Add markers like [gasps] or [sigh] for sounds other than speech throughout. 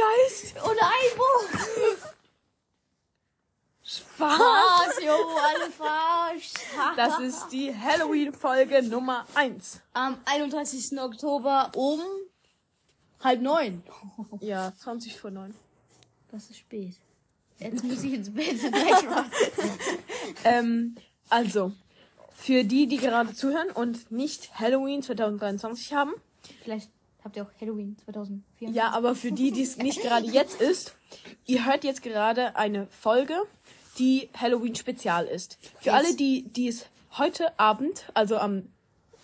Geist. Oder Einbruch. Spaß. Was, jo, alle verarscht. Das ist die Halloween-Folge Nummer 1. Am 31. Oktober um halb neun. [laughs] Ja, 20 vor 9. Das ist spät. Jetzt muss ich ins Bett. [laughs] Spaß. Ähm, also, für die, die gerade zuhören und nicht Halloween 2023 haben, Vielleicht habt ihr auch Halloween 2004. ja, aber für die, die es [laughs] nicht gerade jetzt ist, ihr hört jetzt gerade eine Folge, die Halloween Spezial ist. Für alle, die, die es heute Abend, also am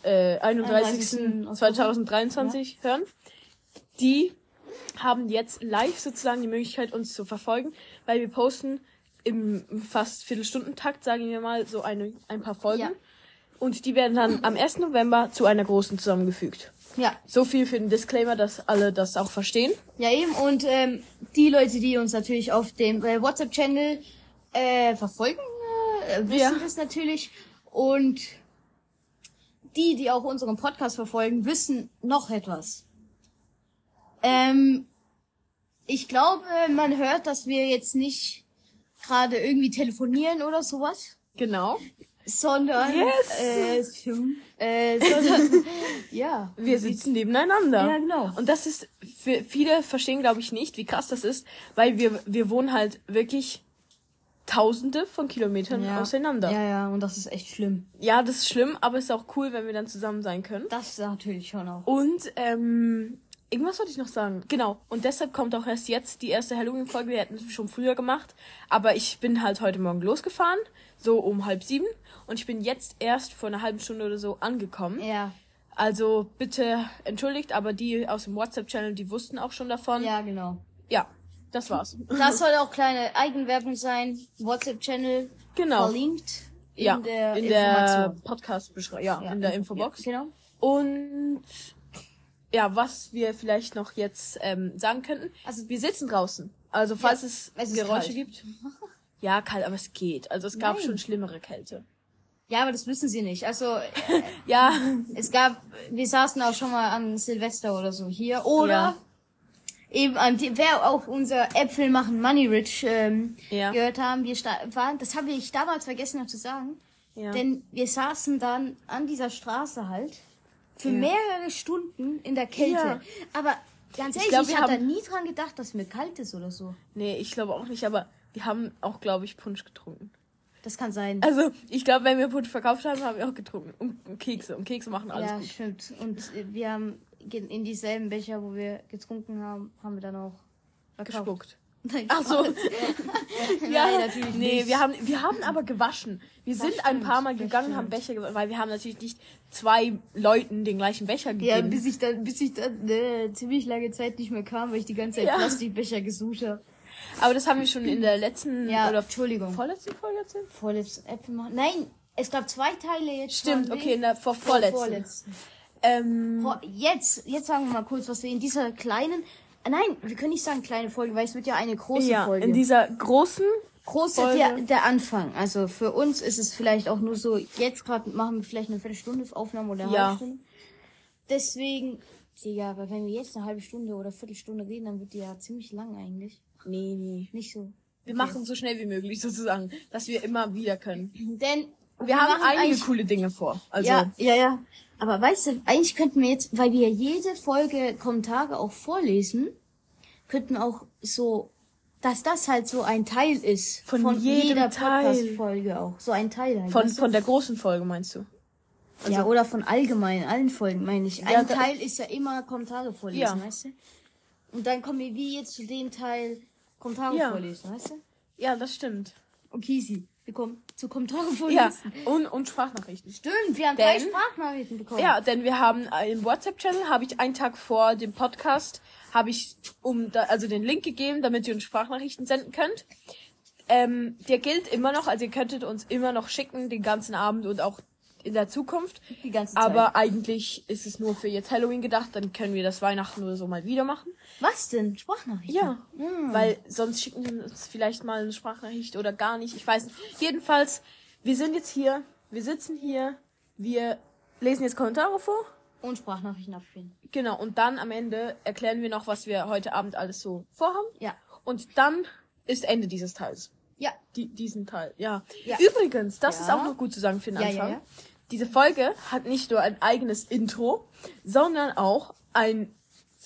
äh, 31. 2023 hören, die haben jetzt live sozusagen die Möglichkeit, uns zu verfolgen, weil wir posten im fast Viertelstundentakt, sagen wir mal, so eine, ein paar Folgen. Ja. Und die werden dann am 1. November zu einer großen zusammengefügt. Ja, So viel für den Disclaimer, dass alle das auch verstehen. ja eben. Und ähm, die Leute, die uns natürlich auf dem äh, WhatsApp-Channel äh, verfolgen, äh, wissen Ja. das natürlich. Und die, die auch unseren Podcast verfolgen, wissen noch etwas. Ähm, ich glaube, man hört, dass wir jetzt nicht gerade irgendwie telefonieren oder sowas, Genau. Sondern Yes. äh, [laughs] äh, sondern [laughs] ja, Wir sitzen nebeneinander. Ja, genau. Und das ist, für viele verstehen, glaube ich, nicht, wie krass das ist, weil wir, wir wohnen halt wirklich tausende von Kilometern ja. auseinander. Ja. Ja, ja, und das ist echt schlimm. das ist schlimm, aber es ist auch cool, wenn wir dann zusammen sein können. Das natürlich schon auch. Und, ähm, irgendwas wollte ich noch sagen. Genau. Und deshalb kommt auch erst jetzt die erste Halloween-Folge. Wir hätten es schon früher gemacht. Aber ich bin halt heute Morgen losgefahren. So um halb sieben. Und ich bin jetzt erst vor einer halben Stunde oder so angekommen. Ja, Also bitte entschuldigt, aber die aus dem WhatsApp-Channel, die wussten auch schon davon. ja, genau. Ja, das war's. Das [laughs] soll auch kleine Eigenwerbung sein. WhatsApp-Channel Genau. verlinkt in ja, der in der. Podcast-Beschreibung, ja, in der Infobox. Ja, genau. Und ja, was wir vielleicht noch jetzt ähm, sagen könnten. Also wir sitzen draußen. Also falls Ja, es, es Geräusche kalt. gibt. Ja, kalt, aber es geht. Also es gab Nein. schon schlimmere Kälte. Ja, aber das wissen sie nicht. Also [laughs] Ja, es gab, wir saßen auch schon mal an Silvester oder so hier. Oder Ja. eben an die, wer auch unser Äpfel machen Money Rich ähm, Ja. gehört haben, wir waren, das habe ich damals vergessen noch zu sagen. ja. Denn wir saßen dann an dieser Straße halt für mehrere Stunden in der Kälte. Ja. Aber ganz ehrlich, glaub, ich habe da nie dran gedacht, dass mir kalt ist oder so. nee, ich glaube auch nicht, aber wir haben auch, glaube ich, Punsch getrunken. Das kann sein. Also, ich glaube, wenn wir Punsch verkauft haben, haben wir auch getrunken. Und, und Kekse. Und Kekse machen alles ja, gut. stimmt. Und äh, wir haben in dieselben Becher, wo wir getrunken haben, haben wir dann auch verkauft. Gespuckt. Nein, Ach so. [laughs] Ja, Nein, natürlich nee, nicht. wir haben, wir haben aber gewaschen. Wir sind ein stimmt, paar Mal das gegangen, haben Becher gewaschen, weil wir haben natürlich nicht zwei Leuten den gleichen Becher Ja, gegeben. bis ich dann, bis ich dann äh, ziemlich lange Zeit nicht mehr kam, weil ich die ganze Zeit Ja. Plastikbecher gesucht habe. aber das haben wir schon in der letzten Ja, oder Entschuldigung. vorletzten Folge erzählt. Vorletzten Äpfel machen. Nein, es gab zwei Teile jetzt. Stimmt, okay, in der vor, vorletzten. Vorletzten. Ähm, Jetzt, jetzt sagen wir mal kurz, was wir in dieser kleinen, nein, wir können nicht sagen kleine Folge, weil es wird ja eine große ja, Folge. in dieser großen, große, Folge. der, der Anfang. Also für uns ist es vielleicht auch nur so, jetzt gerade machen wir vielleicht eine Viertelstunde Aufnahme oder eine Ja. halbe Stunde. Deswegen, ja, aber wenn wir jetzt eine halbe Stunde oder Viertelstunde reden, dann wird die ja ziemlich lang eigentlich. nee, nee. Nicht so. Wir machen so schnell wie möglich sozusagen, dass wir immer wieder können. Denn Wir, haben machen einige coole Dinge vor. Also, Ja, ja, ja. Aber weißt du, eigentlich könnten wir jetzt, weil wir jede Folge Kommentare auch vorlesen, könnten auch so, dass das halt so ein Teil ist Von jedem jeder. Podcast-Folge auch. So ein Teil halt. von, von der großen Folge meinst du? ja, oder von allgemein, allen Folgen meine ich. Ein Ja, Teil ist ja immer Kommentare vorlesen, Ja. weißt du? Und dann kommen wir wie jetzt zu dem Teil Kommentare Ja. vorlesen, weißt du? Ja, das stimmt. Okay, sie. Wir kommen zu Kommentare Ja, und, und Sprachnachrichten. Stimmt, wir haben drei Denn- Sprachnachrichten bekommen. Ja, denn wir haben äh, im WhatsApp-Channel habe ich einen Tag vor dem Podcast habe ich um da, also den Link gegeben, damit ihr uns Sprachnachrichten senden könnt. Ähm, der gilt immer noch, also ihr könntet uns immer noch schicken den ganzen Abend und auch in der Zukunft. Die ganze Zeit. Aber eigentlich ist es nur für jetzt Halloween gedacht, dann können wir das Weihnachten oder so mal wieder machen. Was denn? Sprachnachrichten? Ja, weil sonst schicken die uns vielleicht mal eine Sprachnachricht oder gar nicht. Ich weiß nicht. Jedenfalls, wir sind jetzt hier, wir sitzen hier, wir lesen jetzt Kommentare vor Und Sprachnachrichten abspielen. Genau, und dann am Ende erklären wir noch, was wir heute Abend alles so vorhaben. Ja. Und dann ist Ende dieses Teils. Ja. Die, diesen Teil, ja. Ja. Übrigens, das Ja. ist auch noch gut zu sagen für den Anfang. ja. Diese Folge hat nicht nur ein eigenes Intro, sondern auch ein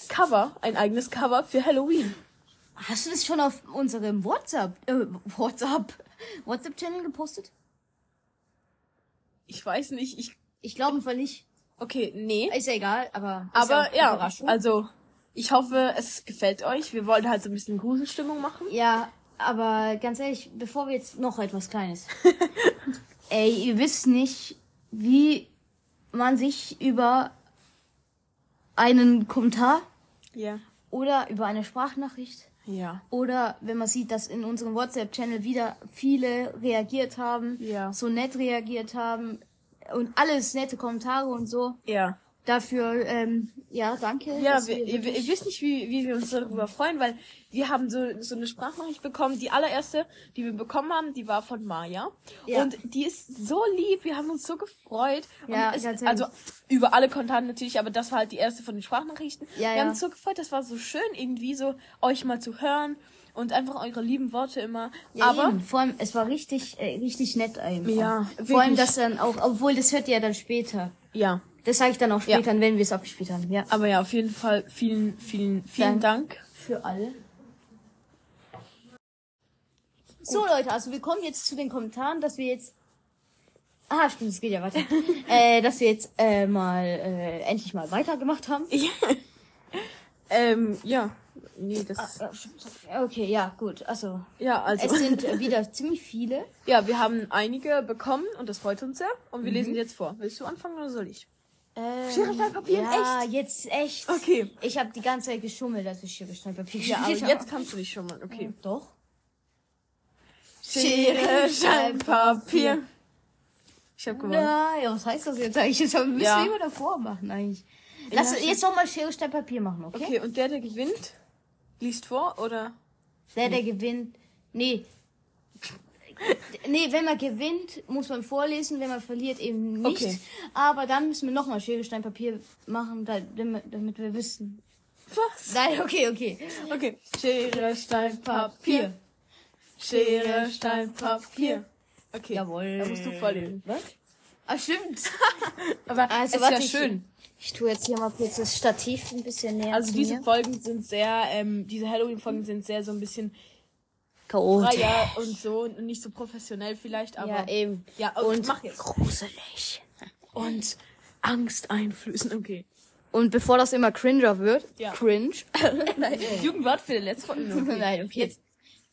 Cover, ein eigenes Cover für Halloween. Hast du das schon auf unserem WhatsApp, äh, WhatsApp, WhatsApp-Channel gepostet? Ich weiß nicht, ich, Ich glaube im Fall nicht. okay, nee. Ist ja egal, aber. Aber ja, Überraschung. also, ich hoffe, es gefällt euch. Wir wollten halt so ein bisschen Gruselstimmung machen. Ja, aber ganz ehrlich, bevor wir jetzt noch etwas Kleines. [laughs] Ey, ihr wisst nicht, wie man sich über einen Kommentar Ja. oder über eine Sprachnachricht Ja. oder wenn man sieht, dass in unserem WhatsApp-Channel wieder viele reagiert haben, Ja. so nett reagiert haben und alles nette Kommentare und so. Ja. Dafür, ähm, ja, danke. Ja, dass wir, ihr, ihr wisst nicht, wie, wie wir uns darüber freuen, weil wir haben so, so eine Sprachnachricht bekommen. Die allererste, die wir bekommen haben, die war von Maya. Ja. Und die ist so lieb, wir haben uns so gefreut. Ja, ehrlich. also über alle Kontakte natürlich, aber das war halt die erste von den Sprachnachrichten. Ja, wir ja. haben uns so gefreut, das war so schön irgendwie so, euch mal zu hören und einfach eure lieben Worte immer. Ja, aber eben. vor allem, es war richtig, äh, richtig nett einfach. Ja, Vor allem wirklich. das dann auch, obwohl das hört ihr ja dann später. ja, Das sage ich dann auch Ja. später, wenn wir es abgespielt haben. Ja. aber ja, auf jeden Fall vielen, vielen, vielen Dank. Für alle. So Leute, also wir kommen jetzt zu den Kommentaren, dass wir jetzt. Ah, stimmt, es geht ja weiter. [laughs] äh, dass wir jetzt äh, mal äh, endlich mal weitergemacht haben. ähm, ja. Nee, das. Okay, ja, gut. Also ja, also. es sind äh, wieder [laughs] ziemlich viele. Ja, wir haben einige bekommen und das freut uns sehr. Und wir lesen jetzt vor. Willst du anfangen oder soll ich? Ähm, Schere, Stein, Papier, ja, jetzt echt. Okay. Ich habe die ganze Zeit geschummelt, dass ich Schere, Stein, Papier Ja, aber jetzt kannst du dich schon mal. Okay. Doch. Schere, Stein, Papier. Ich hab gewonnen. Nein, was heißt das jetzt eigentlich? Das müssen Ja. wir immer davor machen eigentlich. Lass Ja, jetzt nochmal Schere, Stein, Papier machen, okay? Okay, und der, der gewinnt, liest vor oder? Der, der gewinnt. Nee. Nee, wenn man gewinnt, muss man vorlesen, wenn man verliert, eben nicht. Okay. Aber dann müssen wir nochmal Schere, Stein, Papier machen, da- damit, wir wissen. Was? Nein, okay, okay. Okay. Schere, Stein, Papier. Schere, Stein, Papier. Okay. Jawohl. Da musst du vorlesen. Was? Ah, stimmt. [laughs] Aber Also, ist warte, ja ich- schön. Ich tue jetzt hier mal kurz das Stativ ein bisschen näher Also diese mir. Folgen sind sehr, ähm, diese Halloween-Folgen sind sehr so ein bisschen Chaotisch. freier und so und nicht so professionell vielleicht, aber Ja, eben. Ja, und Und mach jetzt. gruselig. Und Angst einflößen, okay. Und bevor das immer cringer wird, Ja. cringe. [laughs] Jugendwort für den letzten Folge. [laughs] Okay. Nein, okay. Jetzt.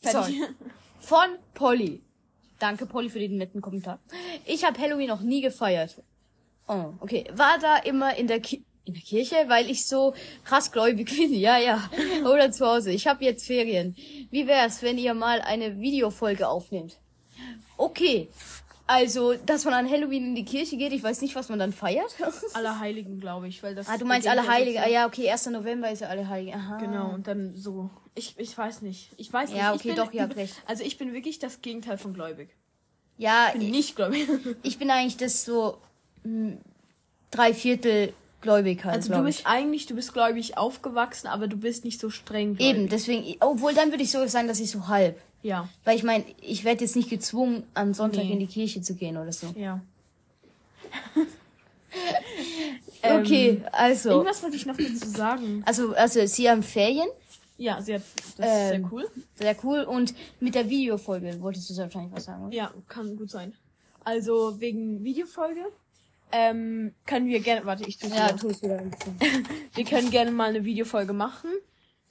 Sorry. Von Polly. Danke, Polly, für den netten Kommentar. Ich habe Halloween noch nie gefeiert. Oh, okay. War da immer in der, Ki in der Kirche, weil ich so krass gläubig [laughs] bin. Ja, ja. [laughs] Oder zu Hause. Ich habe jetzt Ferien. Wie wär's, wenn ihr mal eine Videofolge aufnehmt? Okay. Also, dass man an Halloween in die Kirche geht, ich weiß nicht, was man dann feiert. [laughs] Allerheiligen, glaube ich, weil das. ah, du meinst alle ja Heilige. Ah, ja, okay, 1. November ist ja alle Heilige. Aha. Genau, und dann so. Ich, ich weiß nicht. Ich weiß nicht. Ja, ich okay, bin, doch, habt recht. Also ich bin wirklich das Gegenteil von gläubig. Ja, Ich bin nicht gläubig. ich bin eigentlich das so mh, drei Viertel gläubig halt, Also du bist ich. eigentlich, du bist gläubig aufgewachsen, aber du bist nicht so streng gläubig. Eben, deswegen, obwohl dann würde ich so sagen, dass ich so halb. Ja, Weil ich meine, ich werde jetzt nicht gezwungen, am Sonntag Nee. in die Kirche zu gehen oder so. ja. [laughs] okay, also. Irgendwas wollte ich noch dazu sagen. Also, also sie haben Ferien, Ja, sie hat, das ist Ähm, sehr cool. sehr cool. Und mit der Videofolge wolltest du wahrscheinlich was sagen, oder? Ja, kann gut sein. Also wegen Videofolge ähm, können wir gerne, warte, ich tue Ja, wieder. tu es wieder ein bisschen. [laughs] Wir können gerne mal eine Videofolge machen.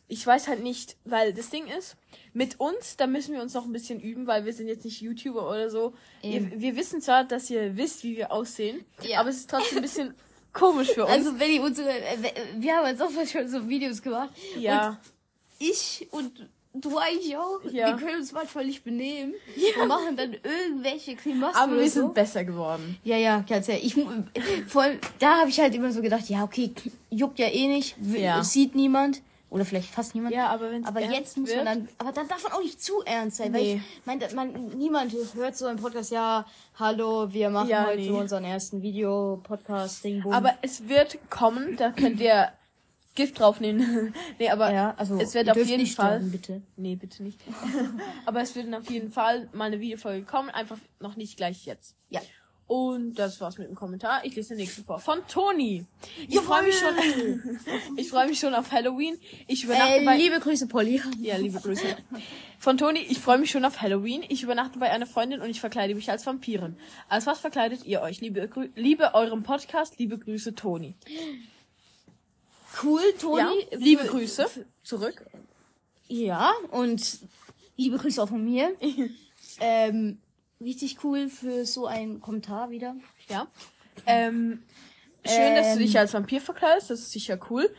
Ich weiß halt nicht, weil das Ding ist, mit uns, da müssen wir uns noch ein bisschen üben, weil wir sind jetzt nicht YouTuber oder so. Ihr, wir wissen zwar, dass ihr wisst, wie wir aussehen, Ja. aber es ist trotzdem ein bisschen [laughs] komisch für uns. Also, wenn ihr unsere, äh, wir haben jetzt auch schon so Videos gemacht. ja, ich und du eigentlich auch. Ja. Wir können uns manchmal nicht benehmen. Wir machen dann irgendwelche Grimassen aber wir so. sind besser geworden. Ja, ja, ganz ehrlich. Ich, vor allem, da habe ich halt immer so gedacht, ja, okay, juckt ja eh nicht, Ja. sieht niemand. Oder vielleicht fast niemand. Ja, aber wenn's Aber jetzt muss man dann, aber dann darf man auch nicht zu ernst sein, weil Nee. ich meine, man, niemand hört so einen Podcast, ja, hallo, wir machen Ja, heute nee. so unseren ersten Video-Podcast, Ding, boom. Aber es wird kommen, da könnt ihr Gift draufnehmen. [laughs] nee, aber ja, also, es wird auf jeden nicht Fall. sterben, bitte. Nee, bitte nicht. [laughs] aber es wird auf jeden Fall mal eine Videofolge kommen, einfach noch nicht gleich jetzt. Ja. Und das war's mit dem Kommentar. Ich lese den nächsten vor. Von Toni. Ich freue mich schon. [laughs] ich freue mich schon auf Halloween. Ich übernachte Äh, bei. liebe Grüße, Polly. Ja, liebe Grüße. Von Toni, ich freue mich schon auf Halloween. Ich übernachte bei einer Freundin und ich verkleide mich als Vampirin. Als was verkleidet ihr euch? Liebe, Grü liebe eurem Podcast, liebe Grüße, Toni. Cool, Toni. Ja, liebe Für- Grüße zurück. Ja, und liebe Grüße auch von mir. [laughs] ähm, richtig cool für so einen Kommentar wieder. Ja. Ähm, schön, dass du Ähm. dich als Vampir verkleidest. Das ist sicher cool.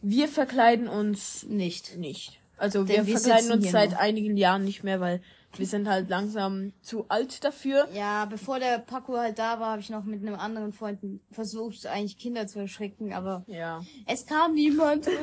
Wir verkleiden uns Nicht. nicht. Also wir, wir verkleiden uns seit nur. einigen Jahren nicht mehr, weil wir sind halt langsam zu alt dafür. Ja, bevor der Paco halt da war, habe ich noch mit einem anderen Freund versucht, eigentlich Kinder zu erschrecken, aber Ja. es kam niemand. [laughs]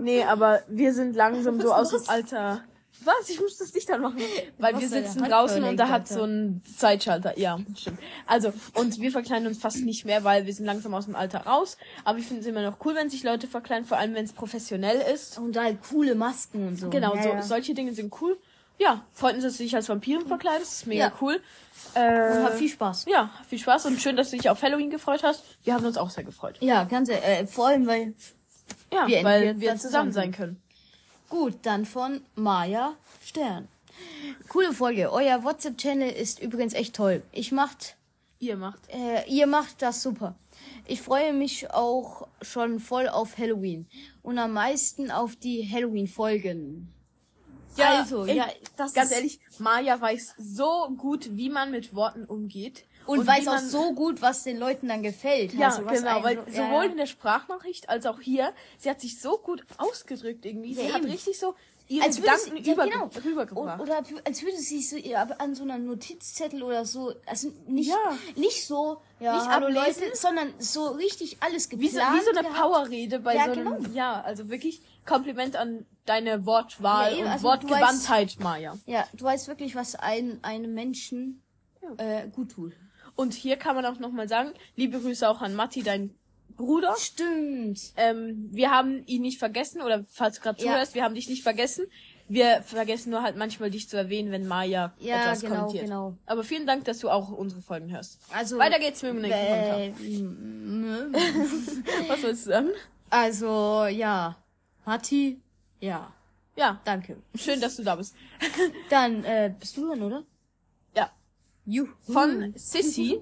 Nee, aber wir sind langsam so aus dem? Alter. Was? Ich muss das Licht anmachen. Weil wir sitzen draußen und da hat so ein Zeitschalter. Ja, stimmt. Also, und wir verkleiden uns fast nicht mehr, weil wir sind langsam aus dem Alter raus. Aber ich finde es immer noch cool, wenn sich Leute verkleiden, vor allem wenn es professionell ist. Und halt coole Masken und so. Genau, ja, so, ja. solche Dinge sind cool. Ja, freut uns, dass du dich als Vampirin verkleidest. Das ist mega Ja. cool. Äh, hab viel Spaß. ja, viel Spaß und schön, dass du dich auf Halloween gefreut hast. Wir haben uns auch sehr gefreut. Ja, ganz äh, vor allem, weil Ja, Wir weil wir zusammen sein können. Gut, dann von Maya Stern. Coole Folge. Euer WhatsApp-Channel ist übrigens echt toll. Ich macht, Ihr macht. äh, ihr macht das super. Ich freue mich auch schon voll auf Halloween und am meisten auf die Halloween-Folgen. Ja, also, ey, ja, das Ganz ist, ehrlich, Maya weiß so gut, wie man mit Worten umgeht. und, wie weiß auch so gut, was den Leuten dann gefällt. Ja, also, genau, weil so- sowohl ja. in der Sprachnachricht als auch hier, sie hat sich so gut ausgedrückt irgendwie. Sie Ja, hat eben. richtig so ihre als würde sie, Gedanken ja, über, genau. rübergebracht. Oder als würde sie so an so einer Notizzettel oder so, also nicht, Ja. nicht so, ja, Nicht hallo ablesen. Leute, sondern so richtig alles wie, so, geplant. wie so eine. Powerrede bei Ja, so einem, genau. ja, also wirklich Kompliment an deine Wortwahl Ja, eben, und also du Wortgewandtheit, Maya. Ja, du weißt wirklich, was ein, einem Menschen Ja. äh, gut tut. Und hier kann man auch nochmal sagen, liebe Grüße auch an Matti, dein Bruder. Stimmt. Ähm, wir haben ihn nicht vergessen, oder falls du gerade Ja. zuhörst, wir haben dich nicht vergessen. Wir vergessen nur halt manchmal dich zu erwähnen, wenn Maya Ja, etwas genau, kommentiert. genau. Aber vielen Dank, dass du auch unsere Folgen hörst. Also Weiter geht's mit dem nächsten mm, [laughs] Was wolltest du sagen? Also ja, Matti, ja, Ja, danke. schön, dass du da bist. [laughs] Dann äh, bist du dran, oder? Ja, Juhu. von Sissy.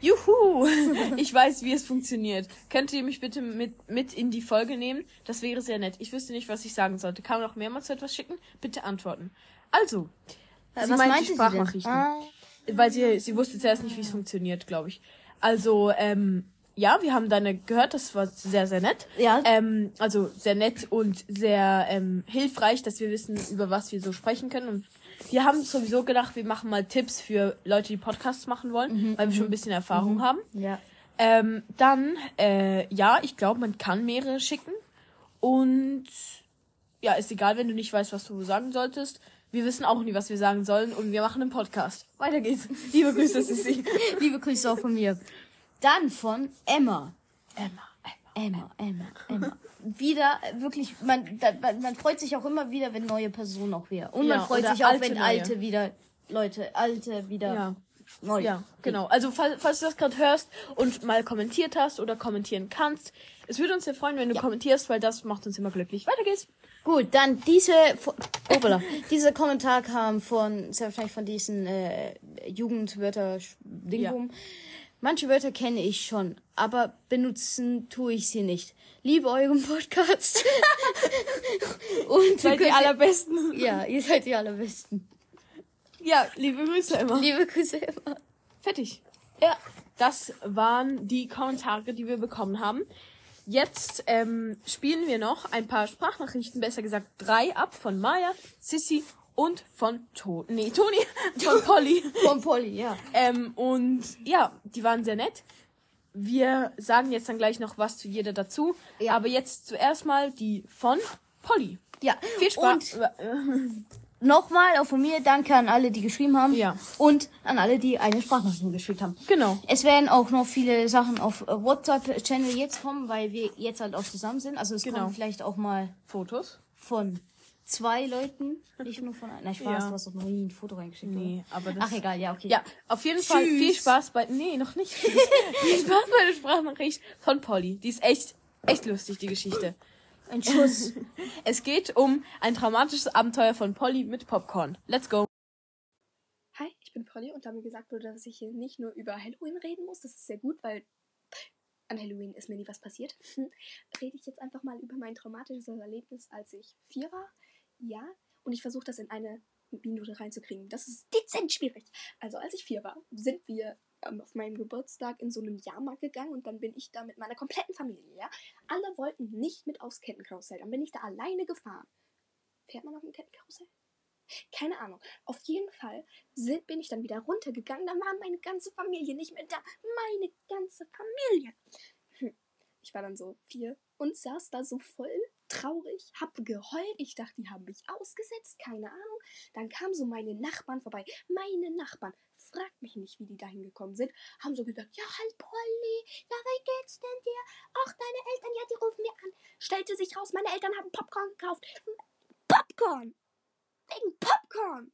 Juhu! [laughs] Ich weiß, wie es funktioniert. Könnt ihr mich bitte mit, mit in die Folge nehmen? Das wäre sehr nett. Ich wüsste nicht, was ich sagen sollte. Kann man noch mehrmals so etwas schicken? Bitte antworten. Also, Äh, sie was sie denn? Sprachnachrichten. Ah, Weil sie, sie wusste zuerst nicht, wie es funktioniert, glaube ich. Also, ähm, ja, wir haben deine gehört, das war sehr, sehr nett. Ja. Ähm, also sehr nett und sehr ähm, hilfreich, dass wir wissen, über was wir so sprechen können. Und wir haben sowieso gedacht, wir machen mal Tipps für Leute, die Podcasts machen wollen, weil wir schon ein bisschen Erfahrung haben. ja. Ähm, dann, äh, ja, ich glaube, man kann mehrere schicken. Und ja, ist egal, wenn du nicht weißt, was du sagen solltest. Wir wissen auch nie, was wir sagen sollen und wir machen einen Podcast. Weiter geht's. Liebe Grüße, Sissi. [laughs] Liebe Grüße auch von mir. Dann von Emma. Emma, Emma, Emma, Emma. [laughs] Wieder äh, wirklich, man, da, man, freut sich auch immer wieder, wenn neue Personen auch wieder. Und Ja, man freut oder sich auch, alte wenn neue. alte wieder, Leute, alte wieder Ja. neu. Ja, genau. Also falls, falls du das gerade hörst und mal kommentiert hast oder kommentieren kannst, es würde uns sehr freuen, wenn du kommentierst, weil das macht uns immer glücklich. Weiter geht's. Gut, dann diese, Obala, [laughs] dieser Kommentar kam von, sehr wahrscheinlich von diesen äh, Jugendwörter Dingboom. Manche Wörter kenne ich schon, aber benutzen tue ich sie nicht. Liebe euren Podcast. [laughs] Und Seid die ihr- allerbesten. Ja, ihr seid die allerbesten. Ja, liebe Grüße immer. Liebe Grüße immer. Fertig. Ja. Das waren die Kommentare, die wir bekommen haben. Jetzt ähm, spielen wir noch ein paar Sprachnachrichten, besser gesagt drei ab von Maya, Sissy und von to nee, Toni, [laughs] von Polly. Von Polly, ja. ähm, und ja, die waren sehr nett. wir sagen jetzt dann gleich noch was zu jeder dazu. Ja. Aber jetzt zuerst mal die von Polly. Ja. Viel Spaß. Und [laughs] nochmal auch von mir danke an alle, die geschrieben haben. Ja. Und an alle, die eine Sprachnachricht geschickt haben. genau. Es werden auch noch viele Sachen auf WhatsApp-Channel jetzt kommen, weil wir jetzt halt auch zusammen sind. Also es Genau. kommen vielleicht auch mal Fotos. von zwei Leuten, nicht nur von einem. Nein, Spaß, Ja. du hast doch noch nie ein Foto reingeschickt. Nee, aber das. Ach egal, ja, okay. Ja, auf jeden Fall Tschüss. viel Spaß bei. Nee, noch nicht. [laughs] viel Spaß bei der Sprachnachricht von Polly. Die ist echt, echt lustig, die Geschichte. Ein Schuss. [laughs] Es geht um ein traumatisches Abenteuer von Polly mit Popcorn. Let's go. Hi, ich bin Polly und da mir gesagt wurde, dass ich hier nicht nur über Halloween reden muss, das ist sehr gut, weil an Halloween ist mir nie was passiert, [laughs] rede ich jetzt einfach mal über mein traumatisches Erlebnis, als ich vier war. Ja, und ich versuche das in eine Minute reinzukriegen. Das ist dezent schwierig. Also als ich vier war, sind wir ähm, auf meinem Geburtstag in so einen Jahrmarkt gegangen und dann bin ich da mit meiner kompletten Familie, ja. Alle wollten nicht mit aufs Kettenkarussell. Dann bin ich da alleine gefahren. Fährt man auf dem Kettenkarussell? Keine Ahnung. Auf jeden Fall sind, bin ich dann wieder runtergegangen. Dann war meine ganze Familie nicht mehr da. Meine ganze Familie. Hm. Ich war dann so vier und saß da so voll traurig, hab geheult. Ich dachte, die haben mich ausgesetzt, keine Ahnung. Dann kamen so meine Nachbarn vorbei. Meine Nachbarn, fragt mich nicht, wie die da hingekommen sind, haben so gesagt, ja, halt Polly, ja, wie geht's denn dir? Ach, deine Eltern, ja, die rufen mir an. Stellte sich raus, meine Eltern haben Popcorn gekauft. Popcorn! Wegen Popcorn!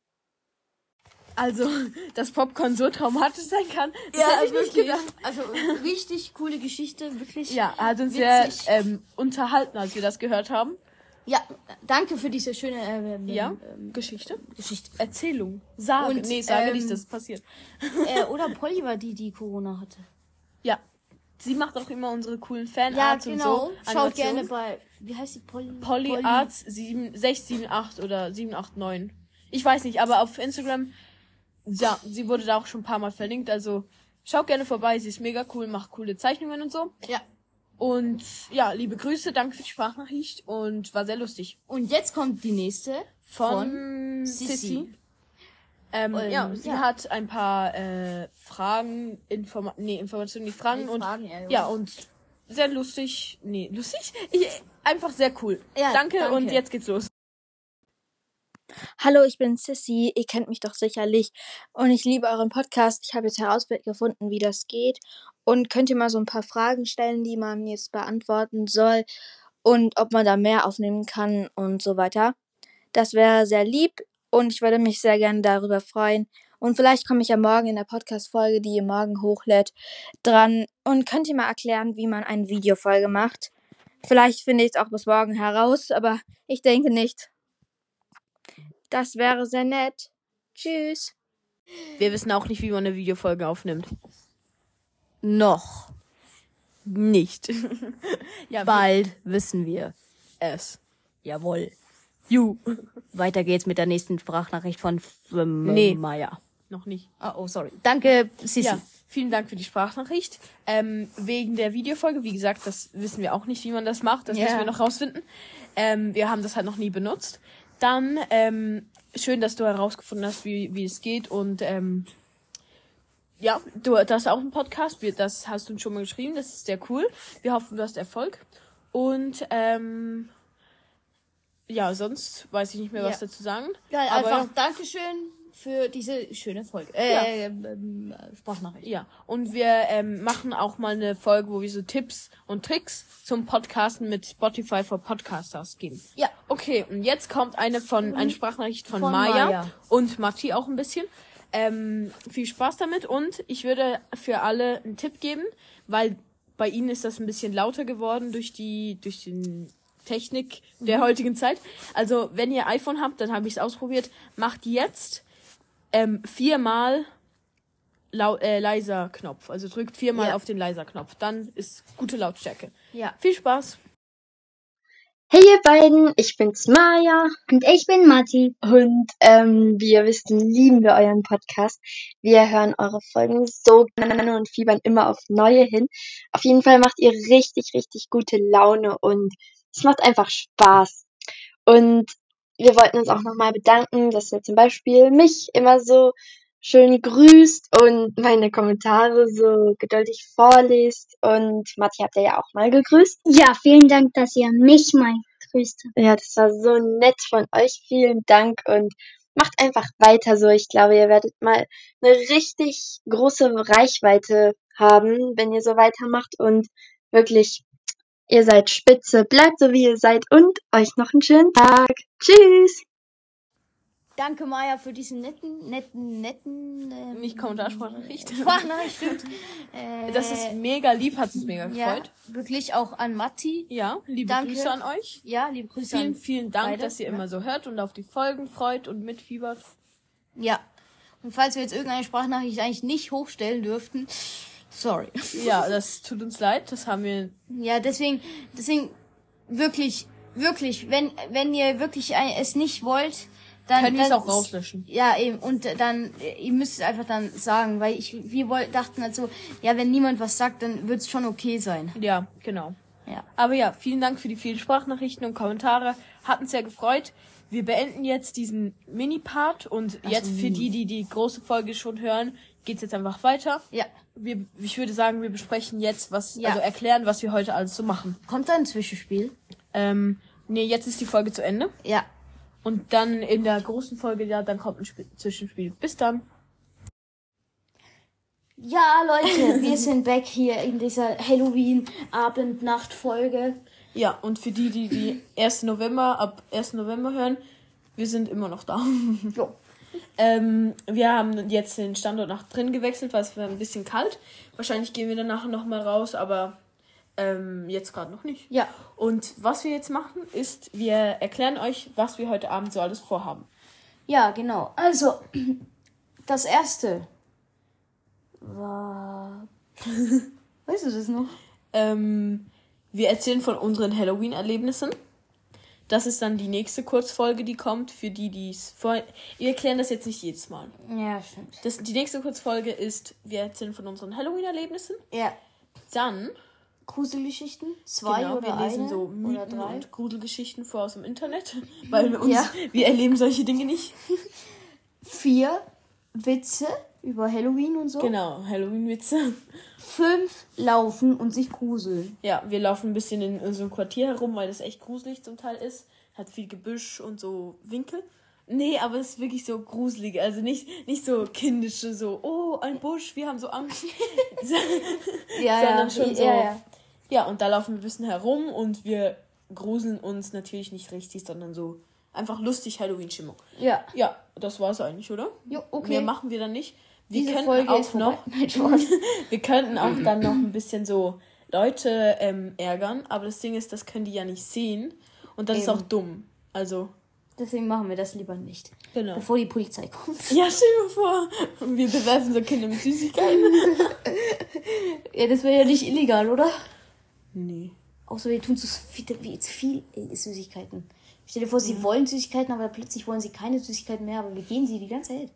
Also, [laughs] dass Popcorn so traumatisch sein kann, das hätte ich nicht gedacht. Also richtig coole Geschichte, wirklich. Ja, hat uns sehr ähm, unterhalten, als wir das gehört haben. Ja, danke für diese schöne äh, ähm, Ja, ähm, Geschichte. Geschichte. Erzählung. Sage. Und, nee, sage ähm, nicht, dass es passiert. [laughs] äh, oder Polly war die, die Corona hatte. Ja. Sie macht auch immer unsere coolen Ja, Fanarts genau. und so. Schaut gerne bei, wie heißt die Polly? Polly Arts 7, 678 oder 789. Ich weiß nicht, aber auf Instagram, ja, sie wurde da auch schon ein paar Mal verlinkt. Also schaut gerne vorbei, sie ist mega cool, macht coole Zeichnungen und so. Ja. Und ja, liebe Grüße, danke für die Sprachnachricht und war sehr lustig. Und jetzt kommt die nächste Von, von. Sissi. Ähm, Ähm, ja, sie ja. hat ein paar äh, Fragen, Informa nee, Informationen, nicht Fragen und Fragen eher, ja oder? und sehr lustig, nee, lustig, ich, einfach sehr cool. Ja, danke, danke. und jetzt geht's los. Hallo, ich bin Sissy. Ihr kennt mich doch sicherlich. Und ich liebe euren Podcast. Ich habe jetzt herausgefunden, wie das geht. Und könnt ihr mal so ein paar Fragen stellen, die man jetzt beantworten soll. Und ob man da mehr aufnehmen kann und so weiter. Das wäre sehr lieb. Und ich würde mich sehr gerne darüber freuen. Und vielleicht komme ich ja morgen in der Podcast-Folge, die ihr morgen hochlädt, dran. Und könnt ihr mal erklären, wie man eine Videofolge macht. Vielleicht finde ich es auch bis morgen heraus, aber ich denke nicht. Das wäre sehr nett. Tschüss. Wir wissen auch nicht, wie man eine Videofolge aufnimmt. Noch Nicht. [laughs] ja, bald wissen wir. es. Jawohl. You. Weiter geht's mit der nächsten Sprachnachricht von ähm, Nee. Maya. Noch nicht. Ah, oh, sorry. Danke, Sissi. Ja, vielen Dank für die Sprachnachricht. Ähm, wegen der Videofolge, wie gesagt, das wissen wir auch nicht, wie man das macht. Das Ja. müssen wir noch rausfinden. Ähm, wir haben das halt noch nie benutzt. Dann, ähm, schön, dass du herausgefunden hast, wie, wie es geht. Und ähm, ja, du hast auch einen Podcast. Wir, das hast du schon mal geschrieben. Das ist sehr cool. Wir hoffen, du hast Erfolg. Und ähm, ja, sonst weiß ich nicht mehr, was Ja. dazu sagen. Geil, Aber einfach ja. Dankeschön für diese schöne Folge. Äh, ähm, äh, Sprachnachricht. Ja, und wir ähm, machen auch mal eine Folge, wo wir so Tipps und Tricks zum Podcasten mit Spotify for Podcasters geben. Ja. Okay, und jetzt kommt eine von eine Sprachnachricht von, Von Maya, Maya. und Matti auch ein bisschen. Ähm, viel Spaß damit und ich würde für alle einen Tipp geben, weil bei ihnen ist das ein bisschen lauter geworden durch die durch den Technik der heutigen Zeit. Also wenn ihr iPhone habt, dann habe ich es ausprobiert. Macht jetzt ähm, viermal lau äh, leiser Knopf. Also drückt viermal Ja. auf den leiser Knopf. Dann ist gute Lautstärke. Ja. Viel Spaß. Hey ihr beiden, ich bin's Maja Und ich bin Matti. und ähm, wie ihr wisst, lieben wir euren Podcast. Wir hören eure Folgen so gerne und fiebern immer auf neue hin. Auf jeden Fall macht ihr richtig, richtig gute Laune und es macht einfach Spaß. Und wir wollten uns auch nochmal bedanken, dass ihr zum Beispiel mich immer so schön grüßt und meine Kommentare so geduldig vorliest. Und Matti habt ihr ja auch mal gegrüßt. Ja, vielen Dank, dass ihr mich mal grüßt. Ja, das war so nett von euch. Vielen Dank und macht einfach weiter so. Ich glaube, ihr werdet mal eine richtig große Reichweite haben, wenn ihr so weitermacht und wirklich, ihr seid spitze. Bleibt so, wie ihr seid und euch noch einen schönen Tag. Tschüss! Danke, Maya, für diesen netten, netten, netten. Ähm, Nicht Kommentarsprachnachricht. Sprachnachricht, stimmt. [laughs] Äh, Das ist mega lieb, hat uns mega ja, gefreut. wirklich auch an Matti. Ja, liebe Danke. Grüße an euch. Ja, liebe Grüße Vielen, an. vielen Dank, beide. dass ihr Ja. immer so hört und auf die Folgen freut und mitfiebert. Ja. Und falls wir jetzt irgendeine Sprachnachricht eigentlich nicht hochstellen dürften, sorry. [laughs] Ja, das tut uns leid. Das haben wir. Ja, deswegen, deswegen wirklich, wirklich, wenn, wenn ihr wirklich ein, es nicht wollt, dann Können wir es auch rauslöschen. Ja, eben und dann ihr müsst es einfach dann sagen, weil ich wir wollten dachten halt so, ja, wenn niemand was sagt, dann wird es schon okay sein. Ja, genau. Ja. Aber ja, vielen Dank für die vielen Sprachnachrichten und Kommentare. Hat uns sehr gefreut. Wir beenden jetzt diesen Mini-Part und jetzt für die, die die große Folge schon hören, geht's jetzt einfach weiter. Ja. Wir, ich würde sagen, wir besprechen jetzt, was, Ja. also erklären, was wir heute alles so machen. Kommt da ein Zwischenspiel? Ähm, nee, jetzt ist die Folge zu Ende. Ja. Und dann in der großen Folge, ja, dann kommt ein Spiel, Zwischenspiel. Bis dann. Ja, Leute, [laughs] wir sind back hier in dieser Halloween-Abend-Nacht-Folge. Ja, und für die, die die 1. November, ab 1. November hören, wir sind immer noch da. Jo. Ähm, wir haben jetzt den Standort nach drin gewechselt, weil es war ein bisschen kalt. Wahrscheinlich gehen wir danach noch mal raus, aber ähm, jetzt gerade noch nicht. Ja. Und was wir jetzt machen, ist, wir erklären euch, was wir heute Abend so alles vorhaben. Ja, genau. Also, [clears throat] das erste war. [laughs] weißt du das noch? Ähm, wir erzählen von unseren Halloween-Erlebnissen. Das ist dann die nächste Kurzfolge, die kommt, für die, die es vor. Wir erklären das jetzt nicht jedes Mal. Ja, stimmt. Das, die nächste Kurzfolge ist, wir erzählen von unseren Halloween-Erlebnissen. Ja. Dann, Gruselgeschichten? Zwei genau, oder wir lesen eine? so oder Mythen drei? und Gruselgeschichten vor aus dem Internet, [laughs] weil wir uns, Ja. wir erleben solche Dinge nicht. [laughs] Vier Witze über Halloween und so. Genau, Halloween-Witze. Fünf laufen und sich gruseln. Ja, wir laufen ein bisschen in unserem Quartier herum, weil das echt gruselig zum Teil ist. Hat viel Gebüsch und so Winkel. Nee, aber es ist wirklich so gruselig. Also nicht, nicht so kindische, so, oh, ein Busch, wir haben so Angst. [laughs] [laughs] Ja, Sondern schon so. Ja, ja. Ja, und da laufen wir ein bisschen herum und wir gruseln uns natürlich nicht richtig, sondern so einfach lustig Halloween-Stimmung. ja. Ja, das war's eigentlich, oder? Jo, okay. Mehr machen wir dann nicht. Wir Diese könnten Folge auch ist noch. Nein, [laughs] wir könnten auch dann noch ein bisschen so Leute ähm, ärgern, aber das Ding ist, das können die ja nicht sehen und das ist Eben. auch dumm. Also, Deswegen machen wir das lieber nicht. genau. Bevor die Polizei kommt. [laughs] Ja, stell dir vor, wir bewerfen so Kinder mit Süßigkeiten. [laughs] Ja, das wäre ja nicht illegal, oder? Nee. Außer wir tun zu viel, wie zu viel äh, Süßigkeiten. Stell dir vor, sie wollen Süßigkeiten, aber plötzlich wollen sie keine Süßigkeiten mehr, aber wir gehen sie die ganze Zeit.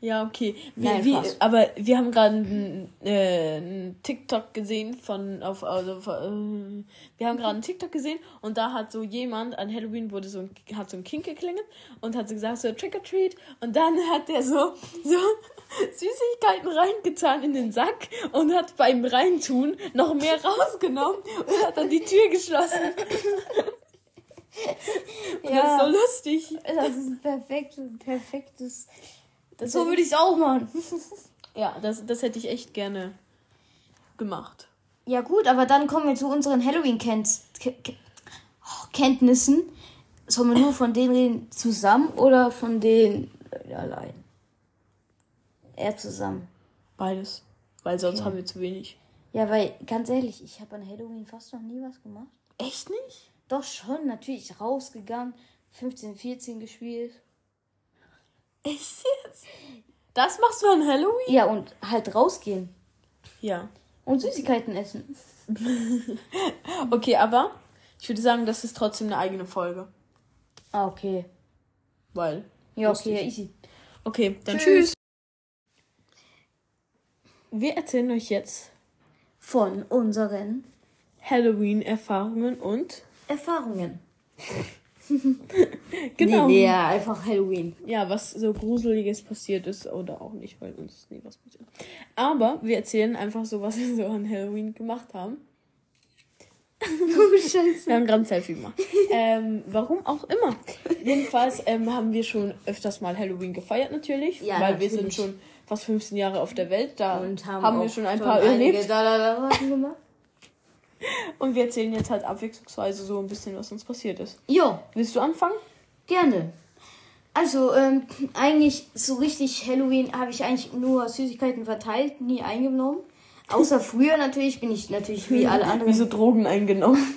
Ja, okay. Wir, Nein, wie, aber wir haben gerade einen äh, TikTok gesehen von auf also von, äh, wir haben gerade einen TikTok gesehen und da hat so jemand an Halloween wurde so ein, hat so ein Kind geklingelt und hat so gesagt so Trick or Treat und dann [laughs] hat der so so [laughs] Süßigkeiten reingetan in den Sack und hat beim Reintun noch mehr [laughs] rausgenommen und hat dann die Tür geschlossen. Und Das ist so lustig. Das ist ein perfektes, perfektes. Das So würde ich es auch machen. [laughs] Ja, das, das hätte ich echt gerne gemacht. Ja gut, aber dann kommen wir zu unseren Halloween-Kenntnissen. Sollen wir nur von denen reden zusammen oder von denen äh, allein? Eher zusammen. Beides. Weil sonst haben wir zu wenig. Ja, weil ganz ehrlich, ich habe an Halloween fast noch nie was gemacht. Echt nicht? Doch schon, natürlich rausgegangen, 15, 14 gespielt. Echt jetzt? Das machst du an Halloween? Ja, und halt rausgehen Ja. und Süßigkeiten essen. [laughs] Okay, aber ich würde sagen, das ist trotzdem eine eigene Folge. Ah, okay. Weil. Ja, okay, ja, easy. Okay, dann Tschüss. tschüss. Wir erzählen euch jetzt Von unseren Halloween-Erfahrungen und Erfahrungen. [laughs] Genau. Nee, nee, ja, einfach Halloween. Ja, was so Gruseliges passiert ist oder auch nicht, weil uns nie was passiert. Aber wir erzählen einfach so, was wir so an Halloween gemacht haben. Oh, Scheiße. Wir haben gerade ein Selfie gemacht. ähm, warum auch immer. Jedenfalls ähm, haben wir schon öfters mal Halloween gefeiert natürlich, Ja, weil wir natürlich. sind schon fast 15 Jahre auf der Welt. Da Und haben, haben, wir schon ein paar erlebt. Da, da, da, gemacht. [laughs] Und wir erzählen jetzt halt abwechslungsweise so ein bisschen, was uns passiert ist. Jo, Willst du anfangen? gerne. Also, ähm, eigentlich so richtig Halloween habe ich eigentlich nur Süßigkeiten verteilt, nie eingenommen. Außer [laughs] früher natürlich bin ich natürlich wie alle anderen. Wie so Drogen eingenommen. [laughs]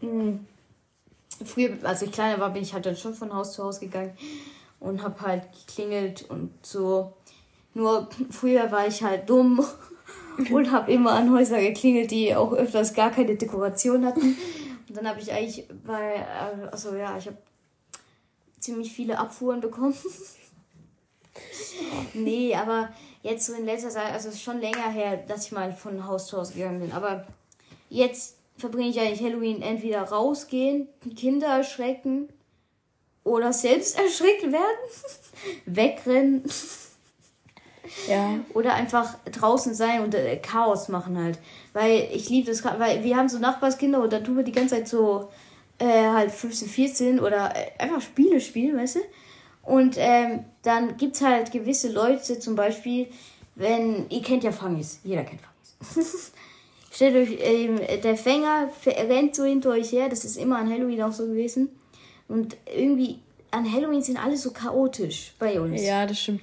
Hm. Früher, als ich kleiner war, bin ich halt dann schon von Haus zu Haus gegangen und habe halt geklingelt und so. Nur früher war ich halt dumm und habe immer an Häuser geklingelt, die auch öfters gar keine Dekoration hatten. Und dann habe ich eigentlich bei, also ja, ich habe ziemlich viele Abfuhren bekommen. [laughs] nee, aber jetzt so in letzter Zeit, also schon länger her, dass ich mal von Haus zu Haus gegangen bin. Aber jetzt verbringe ich eigentlich Halloween entweder rausgehen, Kinder erschrecken oder selbst erschreckt werden, [laughs] wegrennen Ja. oder einfach draußen sein und äh, Chaos machen halt. Weil ich liebe das, weil wir haben so Nachbarskinder und da tun wir die ganze Zeit so äh, halt 15, 14 oder äh, einfach Spiele spielen, weißt du? Und ähm, dann gibt's halt gewisse Leute, zum Beispiel, wenn, ihr kennt ja Fangis, jeder kennt Fangis. [laughs] Stellt euch, ähm, der Fänger rennt so hinter euch her, das ist immer an Halloween auch so gewesen. Und irgendwie an Halloween sind alle so chaotisch bei uns. Ja, das stimmt.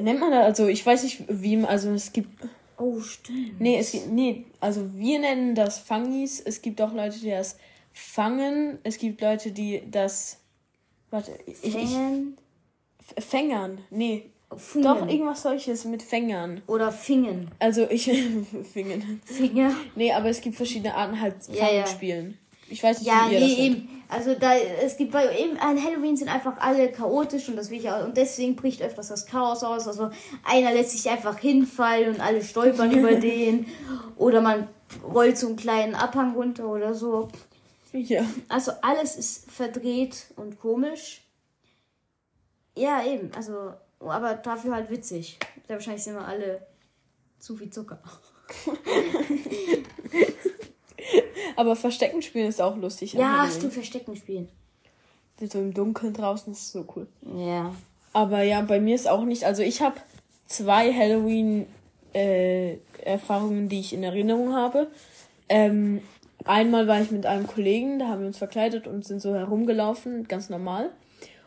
Nennt man das, also ich weiß nicht, wie, also es gibt, Oh, stimmt. nee, es gibt, nee, also wir nennen das Fangis, es gibt auch Leute, die das fangen, es gibt Leute, die das, warte, ich, ich, Fängern, nee, Fungen. doch irgendwas solches mit Fängern. oder Fingen. Also ich, [laughs] Fingen. Finger. Nee, aber es gibt verschiedene Arten halt Ja, ja. Fangen-Spielen. Ich weiß nicht, Ja, wie ihr nee, das nennt. eben. Also da, es gibt bei eben an Halloween sind einfach alle chaotisch und das will ich auch. Und deswegen bricht öfters das Chaos aus. Also einer lässt sich einfach hinfallen und alle stolpern [laughs] über den. Oder man rollt so einen kleinen Abhang runter oder so. Ja. Also alles ist verdreht und komisch. Ja, eben. Also, aber dafür halt witzig. Da wahrscheinlich sind wir alle zu viel Zucker. [laughs] [laughs] Aber Verstecken spielen ist auch lustig. Ja, stimmt, Verstecken spielen. So im Dunkeln draußen ist so cool. Ja. Aber ja, bei mir ist auch nicht. Also ich habe zwei Halloween-Erfahrungen, die ich in Erinnerung habe. Ähm, einmal war ich mit einem Kollegen, da haben wir uns verkleidet und sind so herumgelaufen, ganz normal.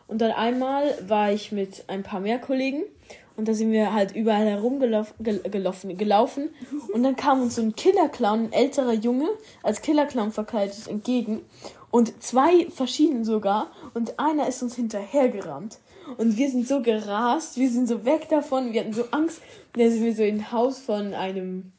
Und dann einmal war ich mit ein paar mehr Kollegen und da sind wir halt überall herumgelaufen, gel gelaufen, gelaufen. Und dann kam uns so ein Killerclown, ein älterer Junge, als Killerclown verkleidet entgegen. Und zwei verschieden sogar. Und einer ist uns hinterhergerannt. Und wir sind so gerast, wir sind so weg davon, wir hatten so Angst. Und dann sind wir so in ein Haus von einem,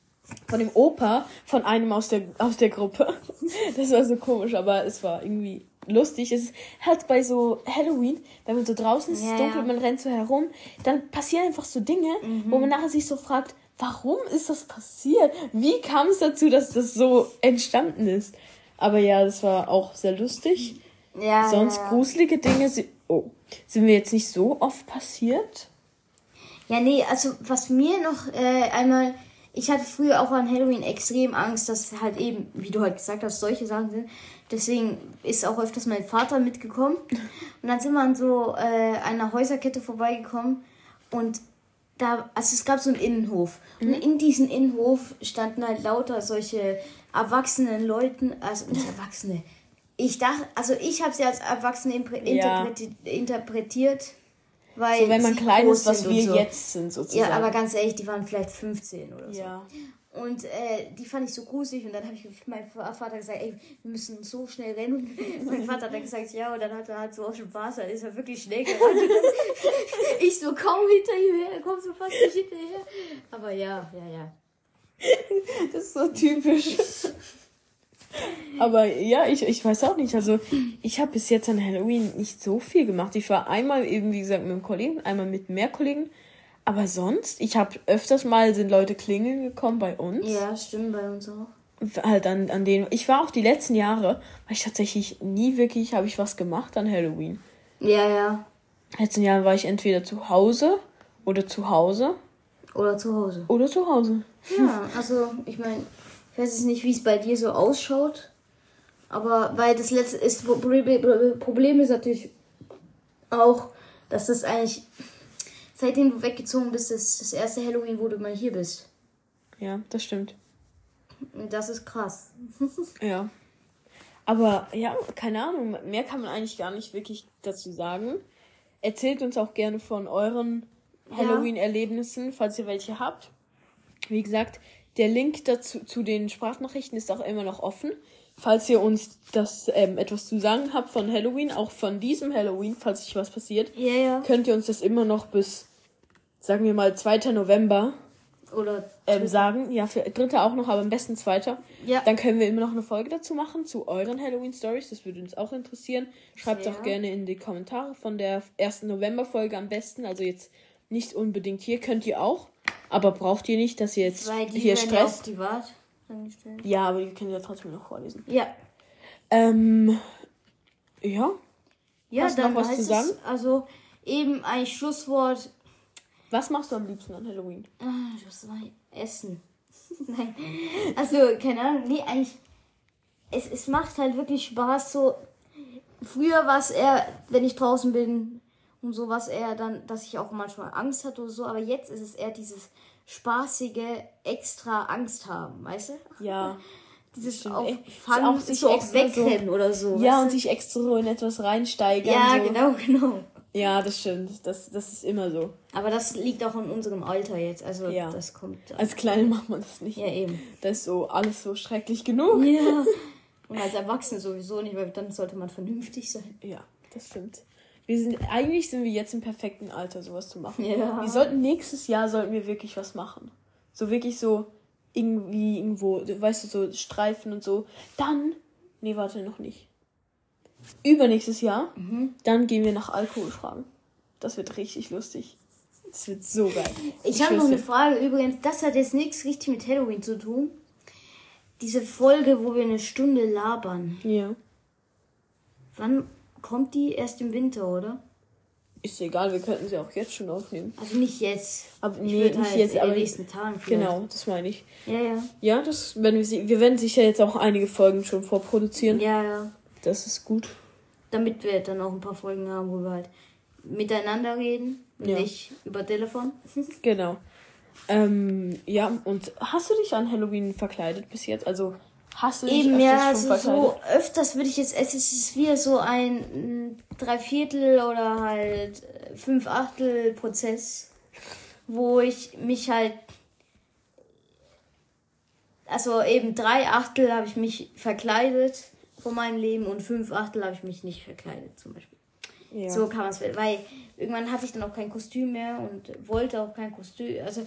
von dem Opa, von einem aus der, aus der Gruppe. [laughs] Das war so komisch, aber es war irgendwie lustig. Es ist halt bei so Halloween, wenn man so draußen ist, es Ja, ist dunkel, ja. man rennt so herum, dann passieren einfach so Dinge, wo man nachher sich so fragt, warum ist das passiert? Wie kam es dazu, dass das so entstanden ist? Aber ja, das war auch sehr lustig. Ja. Sonst ja. gruselige Dinge si- oh, sind mir jetzt nicht so oft passiert. Ja, nee, also was mir noch äh, einmal, ich hatte früher auch an Halloween extrem Angst, dass halt eben, wie du halt gesagt hast, solche Sachen sind. Deswegen ist auch öfters mein Vater mitgekommen. Und dann sind wir an so äh, einer Häuserkette vorbeigekommen und da, also es gab so einen Innenhof. Und in diesem Innenhof standen halt lauter solche erwachsenen Leuten, also nicht Erwachsene. Ich dachte, also ich habe sie als Erwachsene impre- Ja. interpreti interpretiert. Weil So, wenn man klein ist, was wir so. jetzt sind, sozusagen. Ja, aber ganz ehrlich, die waren vielleicht 15 oder so. Ja. Und äh, die fand ich so gruselig und dann habe ich meinem Vater gesagt, ey, wir müssen so schnell rennen. [laughs] Mein Vater hat dann gesagt, ja, und dann hat er halt so aus Spaß, dann ist er wirklich schnell gerannt. [laughs] ich so kaum hinter ihm her, er kommt so fast nicht hinterher. Aber ja, ja, ja. [laughs] Das ist so typisch. Aber ja, ich, ich weiß auch nicht. Also, ich habe bis jetzt an Halloween nicht so viel gemacht. Ich war einmal eben, wie gesagt, mit einem Kollegen, einmal mit mehr Kollegen. Aber sonst, ich habe öfters mal sind Leute klingeln gekommen bei uns. Ja, stimmt bei uns auch. halt an, an den. Ich war auch die letzten Jahre, war ich tatsächlich nie wirklich, habe ich was gemacht an Halloween. Ja, ja. Letzten Jahren war ich entweder zu Hause oder zu Hause. Oder zu Hause. Oder zu Hause. Ja, also ich meine, ich weiß jetzt nicht, wie es bei dir so ausschaut. Aber weil das letzte ist, Problem ist natürlich auch, dass das eigentlich, seitdem du weggezogen bist, das, das erste Halloween, wo du mal hier bist. Ja, das stimmt. Das ist krass. [laughs] Ja. Aber ja, keine Ahnung, mehr kann man eigentlich gar nicht wirklich dazu sagen. Erzählt uns auch gerne von euren Halloween-Erlebnissen, falls ihr welche habt. Wie gesagt, der Link dazu zu den Sprachnachrichten ist auch immer noch offen. Falls ihr uns das ähm, etwas zu sagen habt von Halloween, auch von diesem Halloween, falls sich was passiert, Ja, ja. könnt ihr uns das immer noch bis, sagen wir mal, 2. November Oder ähm, sagen. Ja, für dritte auch noch, aber am besten zweiter. Ja. Dann können wir immer noch eine Folge dazu machen, zu euren Halloween-Stories. Das würde uns auch interessieren. Schreibt Sehr. auch gerne in die Kommentare von der ersten November-Folge am besten. Also jetzt nicht unbedingt hier, könnt ihr auch. Aber braucht ihr nicht, dass ihr jetzt hier werden ja. Ja, aber ihr könnt ja trotzdem noch vorlesen. Ja. Ähm, ja. Ja, Hast du dann noch was heißt zu sagen? Es, also eben ein Schlusswort. Was machst du am liebsten an Halloween? Ah, Was war Essen? [laughs] Nein. Also, keine Ahnung. Nee, eigentlich. Es, es macht halt wirklich Spaß. So. Früher war es eher, wenn ich draußen bin und so was eher dann, dass ich auch manchmal Angst hatte oder so. Aber jetzt ist es eher dieses spaßige, extra Angst haben, weißt du? Ja. [laughs] Dieses auf Fun, auch sich so auf extra so- wegrennen oder so. Ja, und du? sich extra so in etwas reinsteigern. Ja, so. genau, genau. Ja, das stimmt. Das, das ist immer so. Aber das liegt auch in unserem Alter jetzt. Also Ja. das kommt. Als Kleine macht man das nicht. ja, eben. Das ist so alles so schrecklich genug. Ja. [laughs] Und als Erwachsene sowieso nicht, weil dann sollte man vernünftig sein. Ja, das stimmt. Wir sind, eigentlich sind wir jetzt im perfekten Alter, sowas zu machen. Ja. Wir sollten nächstes Jahr sollten wir wirklich was machen. So wirklich so irgendwie irgendwo, weißt du, so Streifen und so. Dann, nee, warte, noch nicht. Übernächstes Jahr, Mhm. dann gehen wir nach Alkohol fragen. Das wird richtig lustig. Das wird so geil. Ich habe schwör's noch eine. Frage. Übrigens, das hat jetzt nichts richtig mit Halloween zu tun. Diese Folge, wo wir eine Stunde labern. Ja. Wann kommt die? Erst im Winter, oder? Ist egal, wir könnten sie auch jetzt schon aufnehmen. Also nicht jetzt. Aber Ich nee, nicht halt jetzt, in aber den nächsten Tagen vielleicht. Genau, das meine ich. Ja, ja. Ja, das werden wir sie. Wir werden sicher jetzt auch einige Folgen schon vorproduzieren. Ja, ja. Das ist gut. Damit wir dann auch ein paar Folgen haben, wo wir halt miteinander reden. Ja. Nicht über Telefon. [laughs] Genau. Ähm, ja, und hast du dich an Halloween verkleidet bis jetzt? Also hast du dich Eben, ja, also so öfters würde ich jetzt, es ist wieder so ein mm, Dreiviertel oder halt äh, Fünfachtel Prozess, wo ich mich halt, also eben drei Achtel habe ich mich verkleidet von meinem Leben und fünf Achtel habe ich mich nicht verkleidet zum Beispiel. Ja. So kann man es, weil irgendwann hatte ich dann auch kein Kostüm mehr und wollte auch kein Kostüm. Also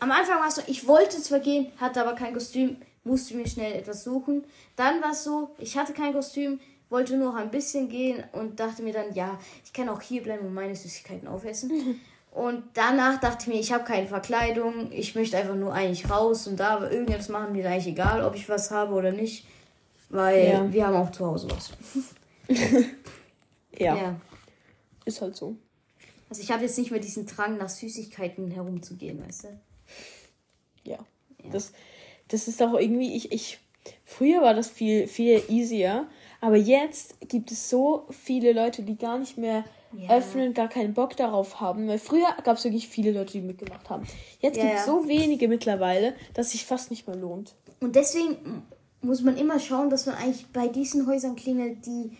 am Anfang war es so, ich wollte zwar gehen, hatte aber kein Kostüm, musste mir schnell etwas suchen. Dann war es so, ich hatte kein Kostüm, wollte nur noch ein bisschen gehen und dachte mir dann, ja, ich kann auch hier bleiben und meine Süßigkeiten aufessen. [laughs] Und danach dachte ich mir, ich habe keine Verkleidung, ich möchte einfach nur eigentlich raus und da aber irgendetwas machen mir da eigentlich egal, ob ich was habe oder nicht, weil Ja. wir haben auch zu Hause was. [laughs] ja, ja. ist halt so. Also ich habe jetzt nicht mehr diesen Drang, nach Süßigkeiten herumzugehen, weißt du? Ja. Das, das ist auch irgendwie, ich, ich, früher war das viel, viel easier, aber jetzt gibt es so viele Leute, die gar nicht mehr Ja. öffnen, gar keinen Bock darauf haben. Weil früher gab es wirklich viele Leute, die mitgemacht haben. Jetzt Ja, gibt es ja. so wenige mittlerweile, dass sich fast nicht mehr lohnt. Und deswegen muss man immer schauen, dass man eigentlich bei diesen Häusern klingelt, die.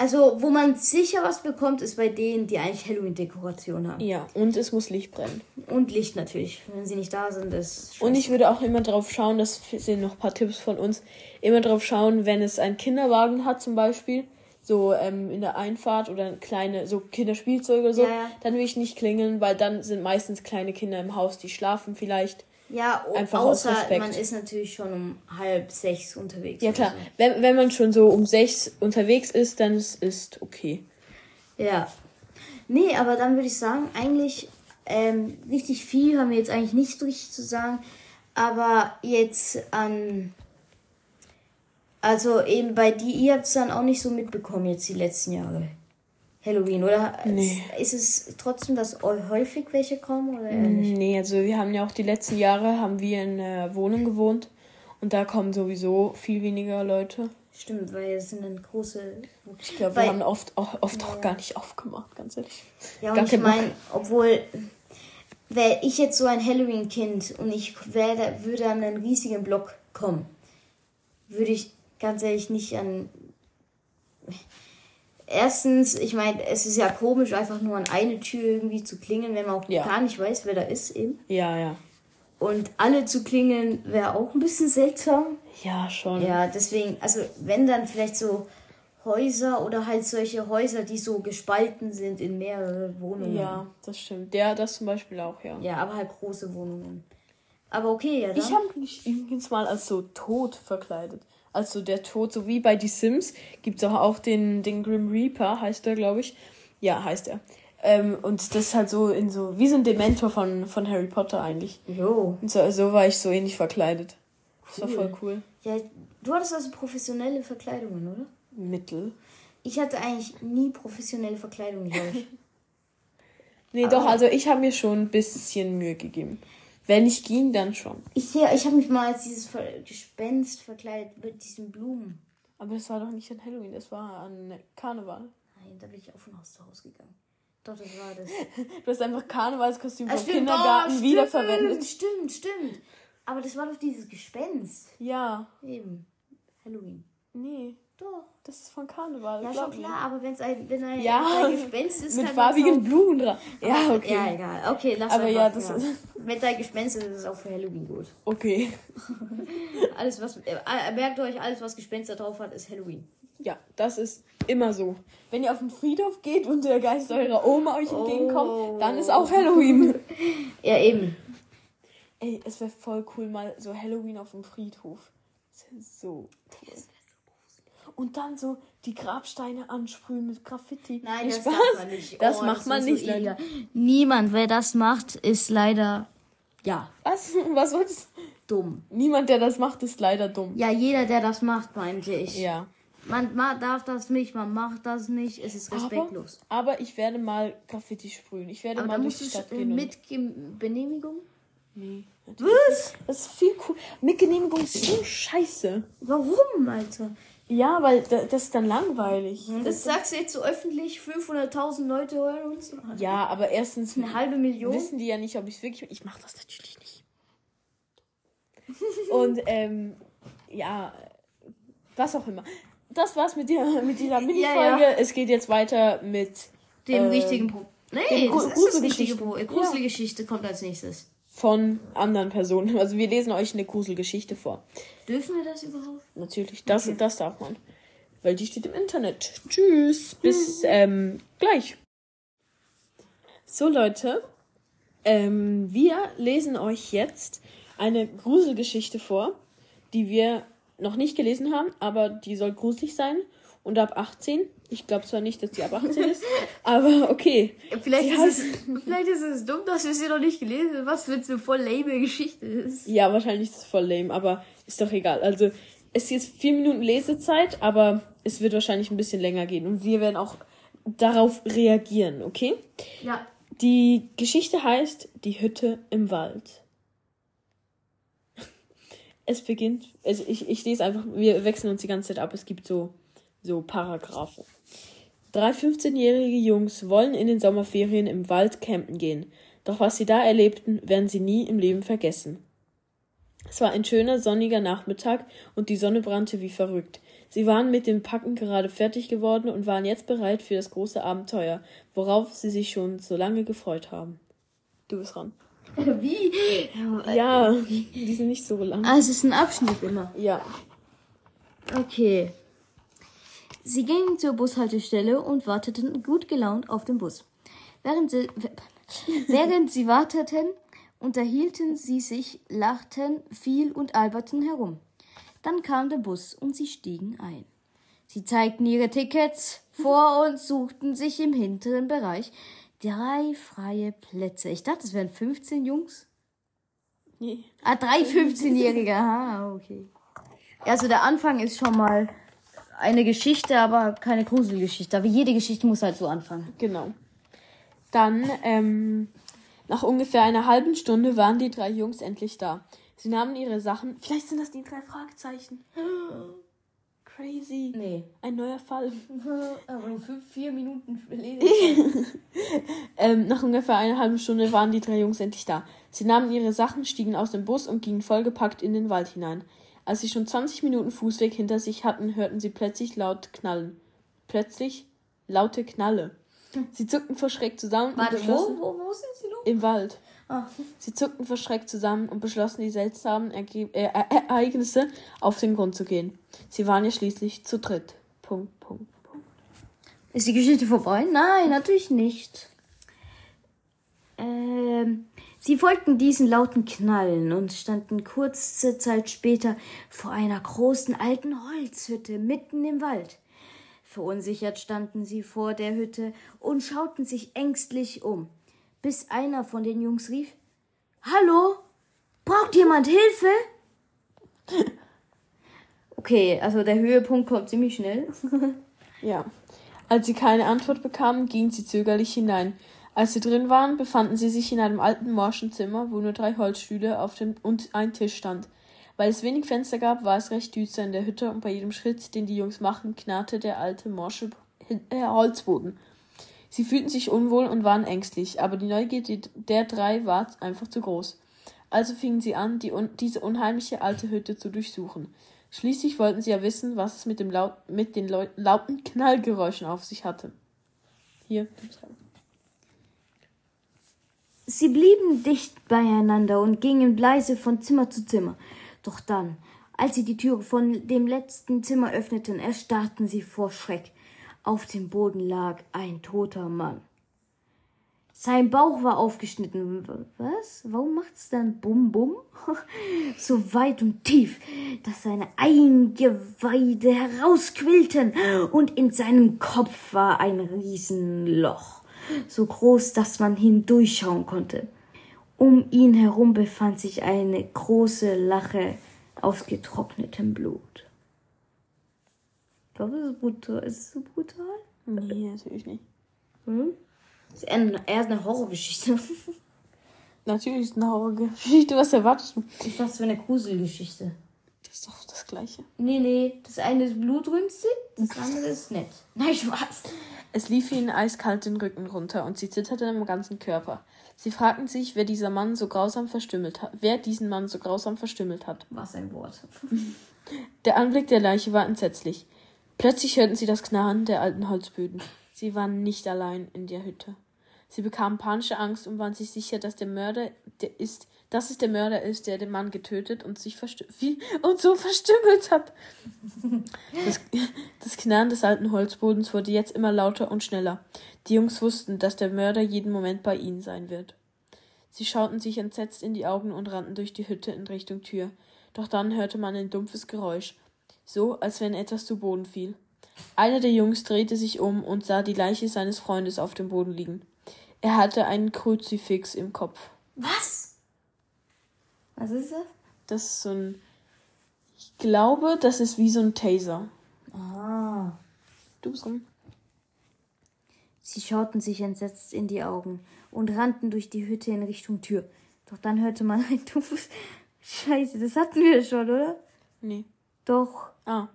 Also, wo man sicher was bekommt, ist bei denen, die eigentlich Halloween-Dekoration haben. Ja, und es muss Licht brennen. Und Licht natürlich. Wenn sie nicht da sind, ist. Und ich würde auch immer drauf schauen, das sind noch ein paar Tipps von uns, immer drauf schauen, wenn es einen Kinderwagen hat zum Beispiel, so ähm, in der Einfahrt oder kleine, so Kinderspielzeuge oder so, Ja, ja. dann will ich nicht klingeln, weil dann sind meistens kleine Kinder im Haus, die schlafen vielleicht. Ja, Einfach außer man ist natürlich schon um halb sechs unterwegs. Ja klar, wenn, wenn man schon so um sechs unterwegs ist, dann ist, ist okay. So. Ja. Nee, aber dann würde ich sagen, eigentlich ähm, richtig viel haben wir jetzt eigentlich nicht so richtig zu sagen. Aber jetzt an Also eben bei die, ihr habt es dann auch nicht so mitbekommen jetzt die letzten Jahre. Halloween, oder? Nee. Ist es trotzdem, dass häufig welche kommen oder eher nicht? Nee, also wir haben ja auch die letzten Jahre haben wir in einer Wohnung gewohnt und da kommen sowieso viel weniger Leute. Stimmt, weil es sind dann große. Ich glaube, wir haben oft auch, oft auch gar nicht aufgemacht, ganz ehrlich. Ja, Gar und ich keinen Bock. meine, obwohl, wäre ich jetzt so ein Halloween-Kind und ich wär, würde an einen riesigen Block kommen, würde ich ganz ehrlich nicht an. Erstens, ich meine, es ist ja komisch, einfach nur an eine Tür irgendwie zu klingeln, wenn man auch Ja. gar nicht weiß, wer da ist eben. Ja, ja. Und alle zu klingeln wäre auch ein bisschen seltsam. Ja, schon. Ja, deswegen, also wenn dann vielleicht so Häuser oder halt solche Häuser, die so gespalten sind in mehrere Wohnungen. Ja, das stimmt. Der, das zum Beispiel auch, ja. Ja, aber halt große Wohnungen. Aber okay, ja. Dann. Ich habe mich übrigens mal als so tot verkleidet. Also der Tod, so wie bei Die Sims, gibt es auch, auch den, den Grim Reaper, heißt der, glaube ich. Ja, heißt er. Ähm, und das ist halt so in so, wie so ein Dementor von, von Harry Potter eigentlich. Jo. Und so, so war ich so ähnlich verkleidet. Das war Cool. voll cool. Ja, du hattest also professionelle Verkleidungen, oder? Mittel. Ich hatte eigentlich nie professionelle Verkleidungen, glaube ich. [laughs] Nee, doch, also ich habe mir schon ein bisschen Mühe gegeben. Wenn ich ging, dann schon. ich ja, ich habe mich mal als dieses Gespenst verkleidet mit diesen Blumen. Aber das war doch nicht an Halloween, das war an Karneval. Nein, da bin ich auch von Haus zu Haus gegangen. Doch, das war das. [laughs] Du hast einfach Karnevalskostüm Ah, vom Kindergarten oh, wiederverwendet. Stimmt, stimmt. Aber das war doch dieses Gespenst. Ja, Eben. Halloween. nee, Doch. das ist von Karneval. Ja, schon klar, aber wenn's ein, wenn ein, Ja, ein Gespenst ist, Mit farbigen Blumen dran. Ja, okay. Ja, egal. Okay, lass Aber ja, das ist- Wenn dein Gespenst ist, ist es auch für Halloween gut. Okay. [laughs] Alles, was. Äh, merkt euch, alles, was Gespenster drauf hat, ist Halloween. Ja, das ist immer so. Wenn ihr auf den Friedhof geht und der Geist eurer Oma euch entgegenkommt, dann ist auch Halloween. [laughs] Ja, eben. Ey, es wäre voll cool, mal so Halloween auf dem Friedhof. Das wäre so toll. Und dann so die Grabsteine ansprühen mit Graffiti. Nein, das Spaß. darf man nicht. Das Oh, macht man nicht, so Leute. illegal. Niemand, wer das macht, ist leider. Ja, Was? [laughs] Was wolltest dumm. Niemand, der das macht, ist leider dumm. Ja, jeder, der das macht, meinte ich. Ja. Man ma darf das nicht, man macht das nicht, es ist Aber, respektlos. aber ich werde mal Graffiti sprühen. Ich werde Aber, mal durch die du Stadt äh, gehen. mit Ge Benehmigung? Nee. Was? Das ist viel cool. Mit Genehmigung ist so scheiße. Warum, Alter? Ja, weil da- das ist dann langweilig. Das sagst du jetzt so öffentlich, 500.000 Leute hören uns. Ja, aber erstens Eine halbe Million. wissen die ja nicht, ob ich es wirklich. Ich mache das natürlich nicht. Und ähm, ja, was auch immer. Das war's mit, dir, mit dieser Mini-Folge. ja. Es geht jetzt weiter mit Dem ähm, richtigen Pro. Nee, das ist das richtige. Pro. Äh, Gruselgeschichte kommt als nächstes. Von anderen Personen. Also wir lesen euch eine Gruselgeschichte vor. Dürfen wir das überhaupt? Natürlich, das, das darf man. Weil die steht im Internet. Tschüss. Bis ähm, gleich. So, Leute. Ähm, wir lesen euch jetzt eine Gruselgeschichte vor, die wir noch nicht gelesen haben, aber die soll gruselig sein. Und ab 18. Ich glaube zwar nicht, dass die ab 18 ist, [laughs] aber okay. Vielleicht Sie ist, es, vielleicht ist es dumm, dass wir sie noch nicht gelesen haben. Was für eine voll lame Geschichte ist. Ja, wahrscheinlich ist es voll lame, aber ist doch egal. Also, es ist jetzt vier Minuten Lesezeit, aber es wird wahrscheinlich ein bisschen länger gehen. Und wir werden auch darauf reagieren, okay? Ja. Die Geschichte heißt Die Hütte im Wald. [laughs] Es beginnt, also ich, ich lese einfach, wir wechseln uns die ganze Zeit ab. Es gibt so, so Paragraphen. Drei 15-jährige Jungs wollen in den Sommerferien im Wald campen gehen. Doch was sie da erlebten, werden sie nie im Leben vergessen. Es war ein schöner sonniger Nachmittag und die Sonne brannte wie verrückt. Sie waren mit dem Packen gerade fertig geworden und waren jetzt bereit für das große Abenteuer, worauf sie sich schon so lange gefreut haben. Du bist dran. [laughs] Wie? Ja, die sind nicht so lang. Ah, es ist ein Abschnitt immer. Ja. Okay. Sie gingen zur Bushaltestelle und warteten gut gelaunt auf den Bus. Während sie, [laughs] während sie warteten, unterhielten sie sich, lachten viel und alberten herum. Dann kam der Bus und sie stiegen ein. Sie zeigten ihre Tickets vor und suchten sich im hinteren Bereich drei freie Plätze. Ich dachte, es wären 15 Jungs. Nee. Ah, drei 15-Jährige. Aha, okay. Also der Anfang ist schon mal eine Geschichte, aber keine Gruselgeschichte. Aber jede Geschichte muss halt so anfangen. Genau. Dann, ähm, nach ungefähr einer halben Stunde waren die drei Jungs endlich da. Sie nahmen ihre Sachen. Vielleicht sind das die drei Fragezeichen. [gasps] Crazy. Nee. Ein neuer Fall. [laughs] Aber nur fünf, vier Minuten [laughs] Ähm, nach ungefähr einer halben Stunde waren die drei Jungs endlich da. Sie nahmen ihre Sachen, stiegen aus dem Bus und gingen vollgepackt in den Wald hinein. Als sie schon 20 Minuten Fußweg hinter sich hatten, hörten sie plötzlich laut knallen. Plötzlich laute Knalle. Sie zuckten vor Schreck zusammen und Warte, wo, beschlossen, wo, wo sind sie los? im Wald. Ah. Sie zuckten vor Schreck zusammen und beschlossen, die seltsamen Erge äh, Ereignisse auf den Grund zu gehen. Sie waren ja schließlich zu dritt. Punkt, Punkt, Punkt. Ist die Geschichte vorbei? Nein, natürlich nicht. Ähm, sie folgten diesen lauten Knallen und standen kurze Zeit später vor einer großen alten Holzhütte mitten im Wald. Verunsichert standen sie vor der Hütte und schauten sich ängstlich um, bis einer von den Jungs rief Hallo? Braucht jemand Hilfe? Okay, also der Höhepunkt kommt ziemlich schnell. [laughs] Ja. Als sie keine Antwort bekamen, gingen sie zögerlich hinein. Als sie drin waren, befanden sie sich in einem alten morschen Zimmer, wo nur drei Holzstühle auf dem und ein Tisch stand. Weil es wenig Fenster gab, war es recht düster in der Hütte und bei jedem Schritt, den die Jungs machten, knarrte der alte morsche äh, Holzboden. Sie fühlten sich unwohl und waren ängstlich, aber die Neugierde der drei war einfach zu groß. Also fingen sie an, die un diese unheimliche alte Hütte zu durchsuchen. Schließlich wollten sie ja wissen, was es mit, dem laut mit den Leu lauten Knallgeräuschen auf sich hatte. Hier. Sie blieben dicht beieinander und gingen leise von Zimmer zu Zimmer. Doch dann, als sie die Türe von dem letzten Zimmer öffneten, erstarrten sie vor Schreck. Auf dem Boden lag ein toter Mann. Sein Bauch war aufgeschnitten. Was? Warum macht's dann Bum Bum? [laughs] so weit und tief, dass seine Eingeweide herausquillten und in seinem Kopf war ein Riesenloch, so groß, dass man hindurchschauen konnte. Um ihn herum befand sich eine große Lache aus getrocknetem Blut. Ich glaube, das ist brutal. Ist es so brutal? Nee, natürlich nicht. Hm? Das ist eher eine, Horrorgeschichte. Natürlich ist es eine Horrorgeschichte. Was erwartest du? Ist das für eine Gruselgeschichte? Das ist doch das Gleiche. Nee, nee. Das eine ist blutrünstig, das andere ist nett. Nein, Spaß. Es lief ihnen eiskalt den Rücken runter und sie zitterten im ganzen Körper. Sie fragten sich, wer dieser Mann so grausam verstümmelt hat, wer diesen Mann so grausam verstümmelt hat. Was ein Wort. [laughs] Der Anblick der Leiche war entsetzlich. Plötzlich hörten sie das Knarren der alten Holzböden. Sie waren nicht allein in der Hütte. Sie bekamen panische Angst und waren sich sicher, dass der Mörder der ist, dass es der Mörder ist, der den Mann getötet und sich [laughs] wie, und so verstümmelt hat. Das, das Knarren des alten Holzbodens wurde jetzt immer lauter und schneller. Die Jungs wussten, dass der Mörder jeden Moment bei ihnen sein wird. Sie schauten sich entsetzt in die Augen und rannten durch die Hütte in Richtung Tür. Doch dann hörte man ein dumpfes Geräusch, so als wenn etwas zu Boden fiel. Einer der Jungs drehte sich um und sah die Leiche seines Freundes auf dem Boden liegen. Er hatte einen Kruzifix im Kopf. Was? Was ist das? Das ist so ein. Ich glaube, das ist wie so ein Taser. Ah. Du bist dran. Sie schauten sich entsetzt in die Augen und rannten durch die Hütte in Richtung Tür. Doch dann hörte man ein dumpfes [laughs] Scheiße, das hatten wir schon, oder? Nee. Doch. Ah.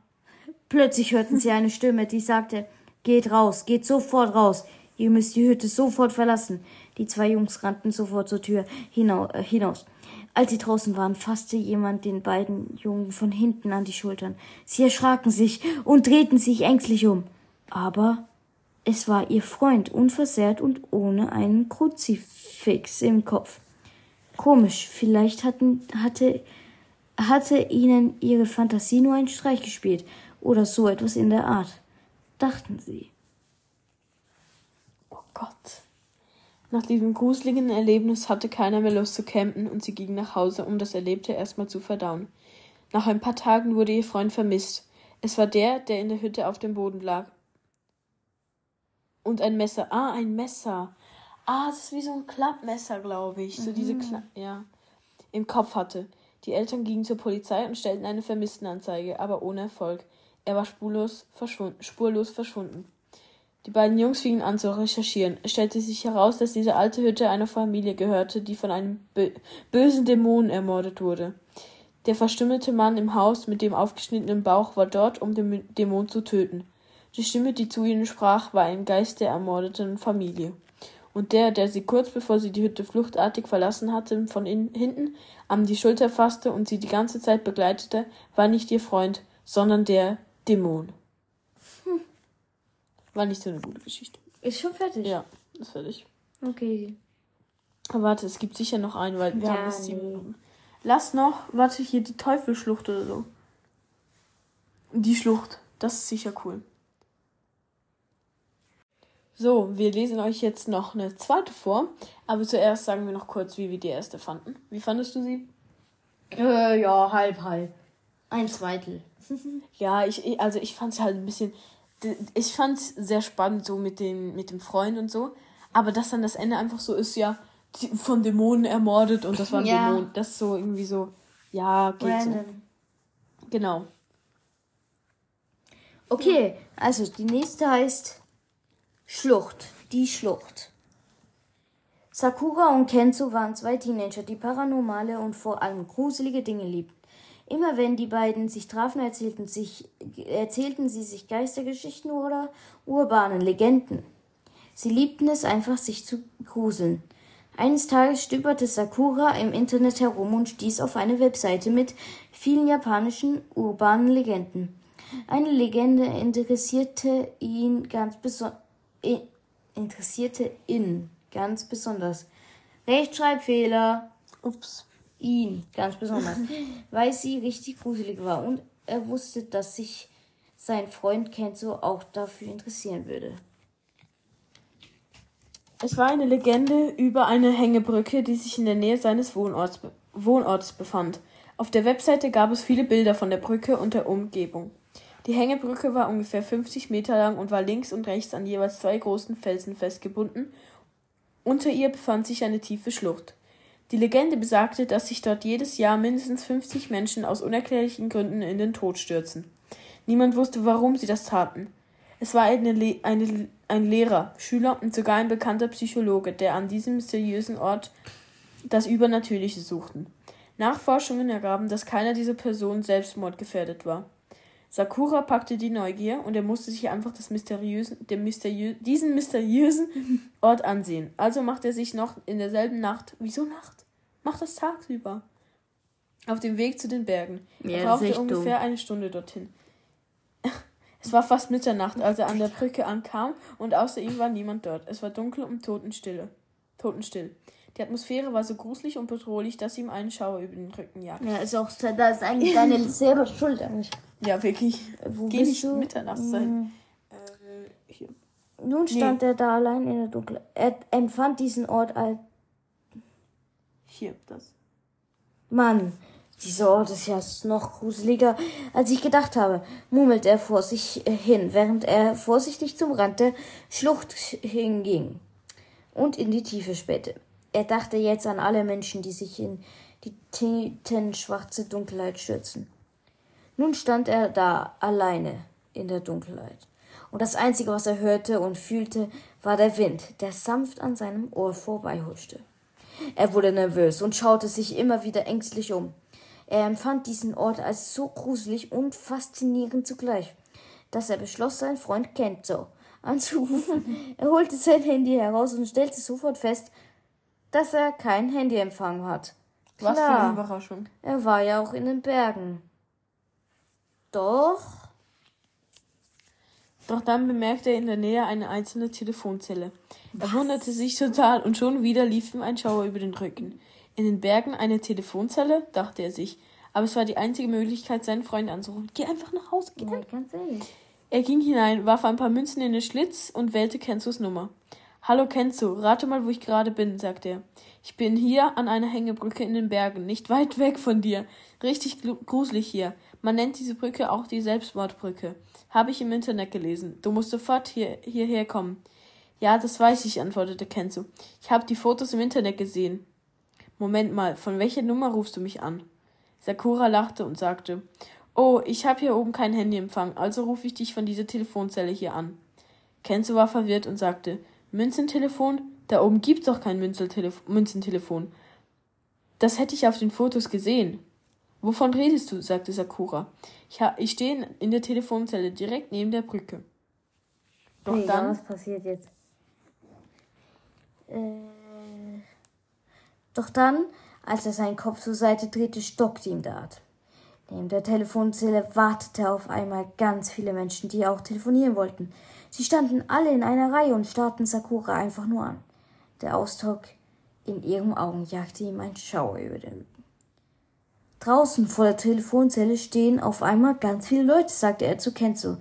Plötzlich hörten sie eine Stimme, die sagte, geht raus, geht sofort raus. Ihr müsst die Hütte sofort verlassen. Die zwei Jungs rannten sofort zur Tür hinau äh, hinaus. Als sie draußen waren, fasste jemand den beiden Jungen von hinten an die Schultern. Sie erschraken sich und drehten sich ängstlich um. Aber es war ihr Freund, unversehrt und ohne einen Kruzifix im Kopf. Komisch, vielleicht hatten, hatte, hatte ihnen ihre Fantasie nur einen Streich gespielt oder so etwas in der Art, dachten sie. Oh Gott. Nach diesem gruseligen Erlebnis hatte keiner mehr Lust zu campen und sie ging nach Hause, um das Erlebte erstmal zu verdauen. Nach ein paar Tagen wurde ihr Freund vermisst. Es war der, der in der Hütte auf dem Boden lag. Und ein Messer. Ah, ein Messer. Ah, das ist wie so ein Klappmesser, glaube ich. So diese Kla ja. Im Kopf hatte. Die Eltern gingen zur Polizei und stellten eine Vermisstenanzeige, aber ohne Erfolg. Er war spurlos verschwunden. Spurlos verschwunden. Die beiden Jungs fingen an zu recherchieren. Es stellte sich heraus, dass diese alte Hütte einer Familie gehörte, die von einem bö bösen Dämon ermordet wurde. Der verstümmelte Mann im Haus mit dem aufgeschnittenen Bauch war dort, um den Dämon zu töten. Die Stimme, die zu ihnen sprach, war ein Geist der ermordeten Familie. Und der, der sie kurz bevor sie die Hütte fluchtartig verlassen hatte, von innen, hinten an die Schulter fasste und sie die ganze Zeit begleitete, war nicht ihr Freund, sondern der Dämon. War nicht so eine gute Geschichte. Ist schon fertig? Ja, ist fertig. Okay. Aber warte, es gibt sicher noch einen, weil wir ja, haben es sieben Minuten. Lass noch, warte, hier die Teufelschlucht oder so. Die Schlucht, das ist sicher cool. So, wir lesen euch jetzt noch eine zweite vor, aber zuerst sagen wir noch kurz, wie wir die erste fanden. Wie fandest du sie? Äh, ja, halb, halb. Ein Zweitel. [laughs] ja, ich, also ich fand es halt ein bisschen, ich fand es sehr spannend so mit dem, mit dem Freund und so, aber dass dann das Ende einfach so ist, ja, von Dämonen ermordet und das war ein ja. Dämon. Das ist so irgendwie so, ja, geht Random. so. Genau. Okay, also die nächste heißt Schlucht. Die Schlucht. Sakura und Kenzo waren zwei Teenager, die paranormale und vor allem gruselige Dinge liebten. Immer wenn die beiden sich trafen, erzählten, sich, erzählten sie sich Geistergeschichten oder urbanen Legenden. Sie liebten es einfach, sich zu gruseln. Eines Tages stöberte Sakura im Internet herum und stieß auf eine Webseite mit vielen japanischen urbanen Legenden. Eine Legende interessierte ihn ganz besonders interessierte ihn ganz besonders. Rechtschreibfehler. Ups. Ihn ganz besonders, weil sie richtig gruselig war und er wusste, dass sich sein Freund Kenzo auch dafür interessieren würde. Es war eine Legende über eine Hängebrücke, die sich in der Nähe seines Wohnorts, Wohnorts befand. Auf der Webseite gab es viele Bilder von der Brücke und der Umgebung. Die Hängebrücke war ungefähr 50 Meter lang und war links und rechts an jeweils zwei großen Felsen festgebunden. Unter ihr befand sich eine tiefe Schlucht. Die Legende besagte, dass sich dort jedes Jahr mindestens 50 Menschen aus unerklärlichen Gründen in den Tod stürzen. Niemand wusste, warum sie das taten. Es war eine, Le eine, ein Lehrer, Schüler und sogar ein bekannter Psychologe, der an diesem mysteriösen Ort das Übernatürliche suchten. Nachforschungen ergaben, dass keiner dieser Personen selbstmordgefährdet war. Sakura packte die Neugier und er musste sich einfach das mysteriösen, den mysteriö diesen mysteriösen [laughs] Ort ansehen. Also machte er sich noch in derselben Nacht, wieso Nacht? Macht das tagsüber. Auf dem Weg zu den Bergen. Ja, er brauchte ungefähr dumm. eine Stunde dorthin. Es war fast Mitternacht, als er an der Brücke ankam, und außer ihm war niemand dort. Es war dunkel und totenstille. Totenstill. Die Atmosphäre war so gruselig und bedrohlich, dass ihm einen Schauer über den Rücken jagte. Ja, ist auch, da ist eigentlich deine [laughs] selber Schuld eigentlich. Ja, wirklich. Wo Geh nicht du? Mitternacht sein. Mhm. Äh. Nun stand nee. er da allein in der Dunkelheit. Er empfand diesen Ort als. Hier, das. Mann, dieser Ort ist ja noch gruseliger, als ich gedacht habe, murmelte er vor sich hin, während er vorsichtig zum Rand der Schlucht hinging und in die Tiefe spähte. Er dachte jetzt an alle Menschen, die sich in die tintenschwarze Dunkelheit stürzen. Nun stand er da alleine in der Dunkelheit. Und das Einzige, was er hörte und fühlte, war der Wind, der sanft an seinem Ohr vorbeihuschte. Er wurde nervös und schaute sich immer wieder ängstlich um. Er empfand diesen Ort als so gruselig und faszinierend zugleich, dass er beschloss, seinen Freund Kento anzurufen. [laughs] er holte sein Handy heraus und stellte sofort fest, dass er kein Handyempfang hat. Was für eine Überraschung. Er war ja auch in den Bergen. Doch. Doch dann bemerkte er in der Nähe eine einzelne Telefonzelle. Er Was? wunderte sich total und schon wieder lief ihm ein Schauer über den Rücken. In den Bergen eine Telefonzelle, dachte er sich. Aber es war die einzige Möglichkeit, seinen Freund anzurufen. Geh einfach nach Hause, geh ja, ganz ehrlich. Er ging hinein, warf ein paar Münzen in den Schlitz und wählte Kenzos Nummer. Hallo Kenzo, rate mal, wo ich gerade bin, sagte er. Ich bin hier an einer Hängebrücke in den Bergen, nicht weit weg von dir. Richtig gruselig hier. Man nennt diese Brücke auch die Selbstmordbrücke. Habe ich im Internet gelesen. Du musst sofort hier, hierher kommen. Ja, das weiß ich, antwortete Kenzo. Ich habe die Fotos im Internet gesehen. Moment mal, von welcher Nummer rufst du mich an? Sakura lachte und sagte, Oh, ich habe hier oben keinen Handyempfang, also rufe ich dich von dieser Telefonzelle hier an. Kenzo war verwirrt und sagte, Münzentelefon? Da oben gibt's doch kein Münzentelefon. Das hätte ich auf den Fotos gesehen. Wovon redest du? sagte Sakura. Ich, ich stehe in der Telefonzelle direkt neben der Brücke. Doch hey, dann. Was passiert jetzt? Äh, doch dann, als er seinen Kopf zur Seite drehte, stockte ihm der Atem. Neben der Telefonzelle wartete auf einmal ganz viele Menschen, die auch telefonieren wollten. Sie standen alle in einer Reihe und starrten Sakura einfach nur an. Der Ausdruck in ihren Augen jagte ihm ein Schauer über den. Draußen vor der Telefonzelle stehen auf einmal ganz viele Leute, sagte er zu Kenzo.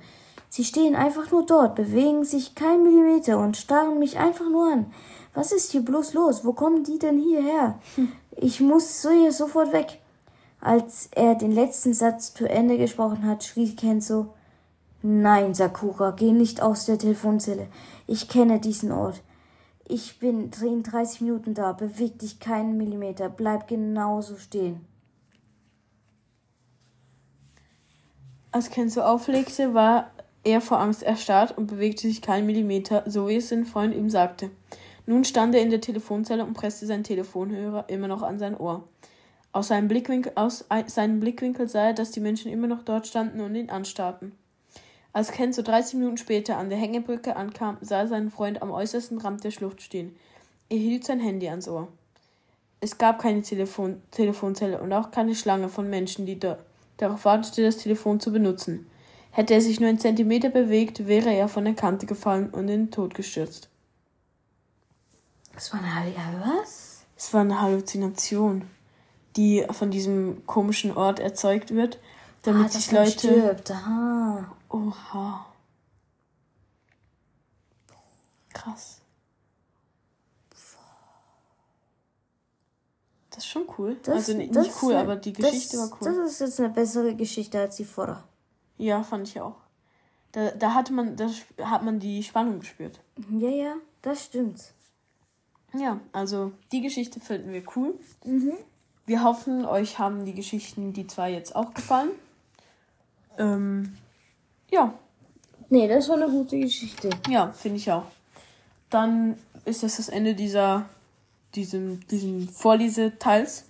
Sie stehen einfach nur dort, bewegen sich kein Millimeter und starren mich einfach nur an. Was ist hier bloß los? Wo kommen die denn hierher? Ich muss so hier sofort weg. Als er den letzten Satz zu Ende gesprochen hat, schrie Kenzo Nein, Sakura, geh nicht aus der Telefonzelle. Ich kenne diesen Ort. Ich bin in 30 Minuten da. Beweg dich keinen Millimeter. Bleib genauso stehen. Als Kenzo auflegte, war er vor Angst erstarrt und bewegte sich keinen Millimeter, so wie es sein Freund ihm sagte. Nun stand er in der Telefonzelle und presste seinen Telefonhörer immer noch an sein Ohr. Aus seinem, Blickwinkel, aus seinem Blickwinkel sah er, dass die Menschen immer noch dort standen und ihn anstarrten. Als Ken so 30 Minuten später an der Hängebrücke ankam, sah er seinen Freund am äußersten Rand der Schlucht stehen. Er hielt sein Handy ans Ohr. Es gab keine Telefon Telefonzelle und auch keine Schlange von Menschen, die da darauf wartete, das Telefon zu benutzen. Hätte er sich nur einen Zentimeter bewegt, wäre er von der Kante gefallen und in den Tod gestürzt. Das war eine ja, was? Es war eine Halluzination die von diesem komischen Ort erzeugt wird, damit ah, sich Leute. Stirbt. Aha. Oha. Krass. Das ist schon cool. Das, also nicht, nicht cool, aber die Geschichte das, war cool. Das ist jetzt eine bessere Geschichte als die vorher. Ja, fand ich auch. Da, da hatte man, da hat man die Spannung gespürt. Ja, ja, das stimmt. Ja, also die Geschichte finden wir cool. Mhm. Wir hoffen, euch haben die Geschichten, die zwei jetzt auch gefallen. Ähm, ja. Nee, das war eine gute Geschichte. Ja, finde ich auch. Dann ist das das Ende dieser, diesem, diesem Vorleseteils.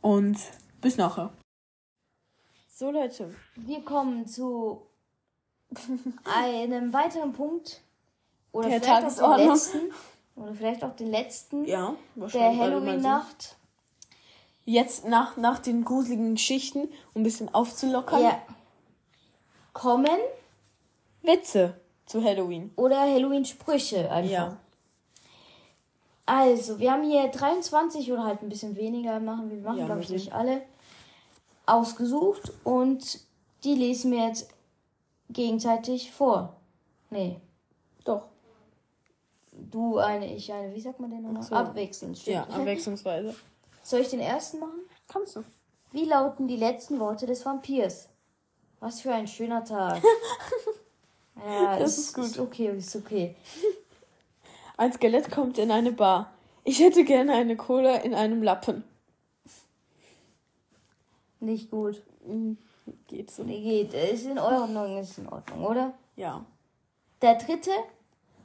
Und bis nachher. So, Leute. Wir kommen zu einem weiteren Punkt. Oder der vielleicht auch den letzten. Oder vielleicht auch den letzten. Ja. Der Halloween-Nacht jetzt nach, nach den gruseligen Geschichten, um ein bisschen aufzulockern, ja. kommen Witze zu Halloween. Oder Halloween-Sprüche einfach. Ja. Also, wir haben hier 23 oder halt ein bisschen weniger machen. Wir machen, ja, glaube ich, nicht alle ausgesucht und die lesen wir jetzt gegenseitig vor. Nee. Doch. Du eine, ich eine. Wie sagt man denn noch? So. Abwechselnd. Stimmt. Ja, abwechslungsweise. [laughs] Soll ich den ersten machen? Kannst du. Wie lauten die letzten Worte des Vampirs? Was für ein schöner Tag. [laughs] ja, das ist, ist gut. Ist okay, ist okay. Ein Skelett kommt in eine Bar. Ich hätte gerne eine Cola in einem Lappen. Nicht gut. Hm, geht so. Nee, geht. Ist in Ordnung, ist in Ordnung, oder? Ja. Der dritte.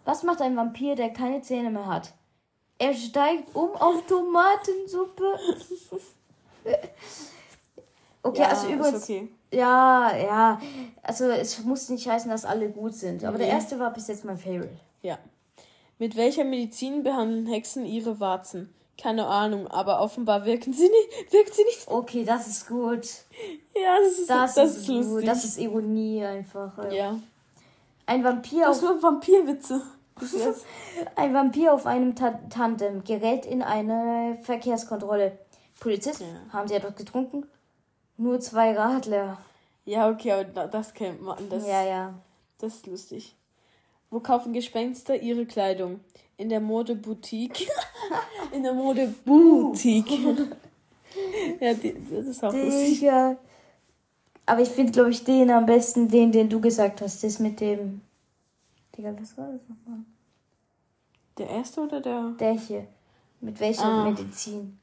Was macht ein Vampir, der keine Zähne mehr hat? Er steigt um auf Tomatensuppe. [laughs] okay, ja, also übrigens. Okay. Ja, ja. Also es muss nicht heißen, dass alle gut sind. Aber der erste war bis jetzt mein Favorite. Ja. Mit welcher Medizin behandeln Hexen ihre Warzen? Keine Ahnung, aber offenbar wirken sie nicht, [laughs] wirkt sie nicht. Okay, das ist gut. Ja, das ist, das, das ist, ist gut. Das ist Ironie einfach. Ja. Ein Vampir. Das auf... Vampirwitze. [laughs] Ein Vampir auf einem Ta Tandem gerät in eine Verkehrskontrolle. Polizist, ja. haben sie etwas getrunken? Nur zwei Radler. Ja, okay, aber das kennt man. Das, ja, ja. Das ist lustig. Wo kaufen Gespenster ihre Kleidung? In der Modeboutique. in der Modeboutique. [laughs] ja, die, das ist auch Digga. lustig. Aber ich finde, glaube ich, den am besten, den, den du gesagt hast, das mit dem Digga, was war das nochmal? Der erste oder der? Der hier. Mit welcher ah. Medizin?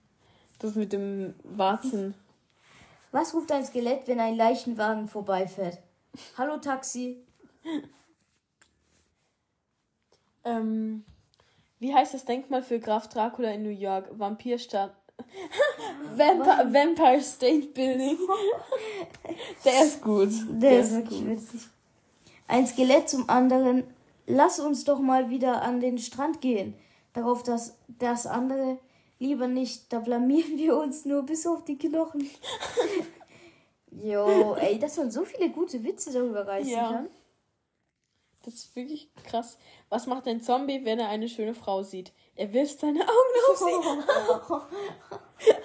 Das mit dem Warzen. Was ruft ein Skelett, wenn ein Leichenwagen vorbeifährt? Hallo Taxi. [laughs] Ähm, wie heißt das Denkmal für Graf Dracula in New York? Vampirstadt. [laughs] Vampire, Vampire State Building. [laughs] Der ist gut. Der ist wirklich witzig. Ein Skelett zum anderen. Lass uns doch mal wieder an den Strand gehen. Darauf das, das andere lieber nicht. Da blamieren wir uns nur bis auf die Knochen. [laughs] Jo, ey, dass man so viele gute Witze darüber reißen Ja. kann. Das ist wirklich krass. Was macht ein Zombie, wenn er eine schöne Frau sieht? Er wirft seine Augen auf sie. [laughs]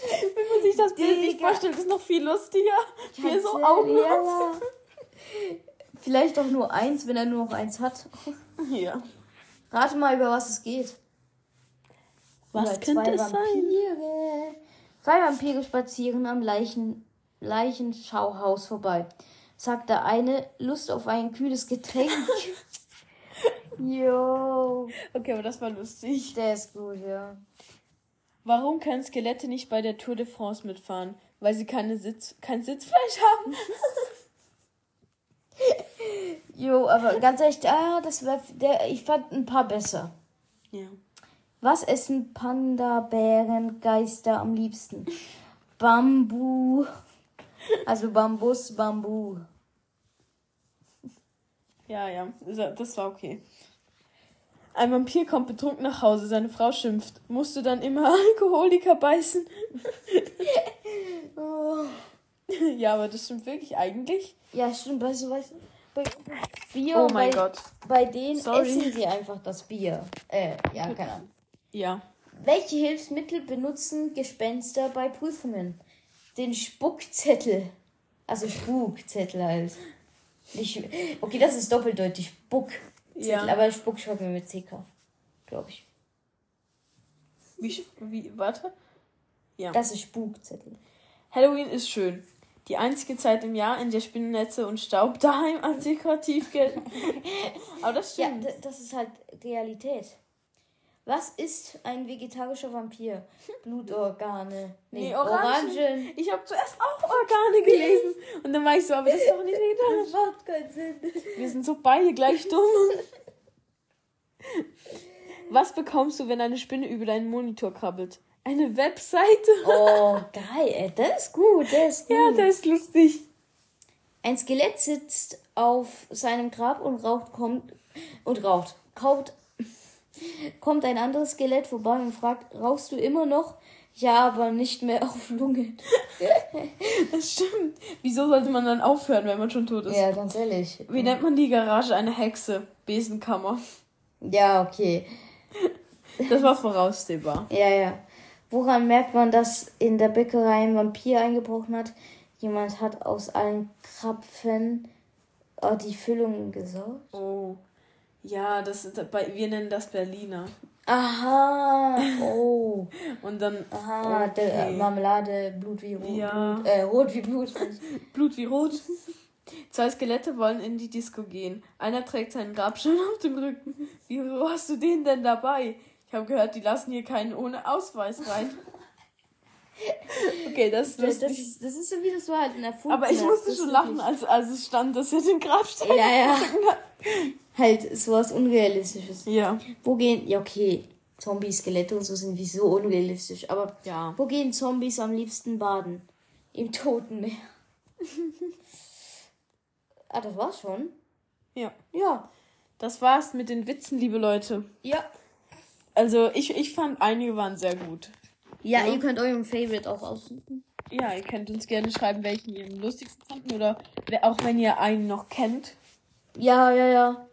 Wenn man sich das Bild nicht Digga. vorstellt, ist noch viel lustiger. Wie er so Augen ja. Vielleicht auch nur eins, wenn er nur noch eins hat. Ja. Rate mal, über was es geht. Was Über könnte es sein? Vampire. Zwei Vampire spazieren am Leichen, Leichenschauhaus vorbei. Sagt der eine, Lust auf ein kühles Getränk. [laughs] Jo. Okay, aber das war lustig. Der ist gut, ja. Warum können Skelette nicht bei der Tour de France mitfahren? Weil sie keine Sitz, kein Sitzfleisch haben. [laughs] Jo, aber ganz ehrlich, ah, das war der, ich fand ein paar besser. Ja. Was essen Panda, Bären, Geister am liebsten? Bambu. Also Bambus, Bambu. Ja, ja, das war okay. Ein Vampir kommt betrunken nach Hause, seine Frau schimpft. Musst du dann immer [laughs] Alkoholiker beißen? ja, aber das stimmt wirklich eigentlich. Ja, stimmt, weißt du, weißt du, bei Bier, Oh mein bei, Gott. bei denen Sorry. essen sie einfach das Bier. Äh, ja, keine Ahnung. Ja. Welche Hilfsmittel benutzen Gespenster bei Prüfungen? Den Spuckzettel. Also Spukzettel halt. Nicht, okay, das ist doppeldeutig. Spuckzettel. Ja. Aber Spuck schreiben wir mit CK. Glaube ich. Wie, wie, warte. Ja. Das ist Spukzettel. Halloween ist schön. Die einzige Zeit im Jahr, in der Spinnennetze und Staub daheim als dekorativ gelten. [laughs] Aber das Ja, stimmt. d- das ist halt Realität. Was ist ein vegetarischer Vampir? Blutorgane. Nee, Nee, Orangen. Orangen. Ich habe zuerst auch Organe gelesen. Und dann war ich so, aber das ist doch nicht vegetarisch. Das macht keinen Sinn. Wir sind so beide gleich dumm. Was bekommst du, wenn eine Spinne über deinen Monitor krabbelt? Eine Webseite. Oh, geil. ey, Das ist gut. Das ist gut. Ja, der ist lustig. Ein Skelett sitzt auf seinem Grab und raucht, kommt und raucht. Kaut, kommt ein anderes Skelett vorbei und fragt, rauchst du immer noch? Ja, aber nicht mehr auf Lunge. [laughs] Das stimmt. Wieso sollte man dann aufhören, wenn man schon tot ist? Ja, ganz ehrlich. Wie nennt man die Garage? Eine Hexe. Besenkammer. Ja, okay. [laughs] Das war voraussehbar. Ja, ja. Woran merkt man, dass in der Bäckerei ein Vampir eingebrochen hat? Jemand hat aus allen Krapfen oh, die Füllung gesaugt. Oh. Ja, das bei, wir nennen das Berliner. Aha. Oh. Und dann. Aha, der, äh, Okay. Marmelade, Blut wie Rot. Ja. Blut, äh, Rot wie Blut. [laughs] Blut wie rot. [laughs] Zwei Skelette wollen in die Disco gehen. Einer trägt seinen Grabstein [laughs] auf dem Rücken. Wieso hast du den denn dabei? Ich habe gehört, die lassen hier keinen ohne Ausweis rein. Okay, das ist Das, lustig. das, ist, das ist so wie das war halt ein Erfunden. Aber ich musste schon lachen, als, als es stand, dass er den Grabstein Ja, ja. hat. Halt sowas Unrealistisches. Ja. Wo gehen. Ja, okay. Zombies, Skelette und so sind wie so unrealistisch. Aber Ja. wo gehen Zombies am liebsten baden? Im Toten Meer. [laughs] ah, das war's schon? Ja. Ja. Das war's mit den Witzen, liebe Leute. Ja. Also, ich, ich fand, einige waren sehr gut. Ja, Ja. ihr könnt euren Favorite auch aussuchen. Ja, ihr könnt uns gerne schreiben, welchen ihr am lustigsten fanden oder auch wenn ihr einen noch kennt. Ja, ja, ja.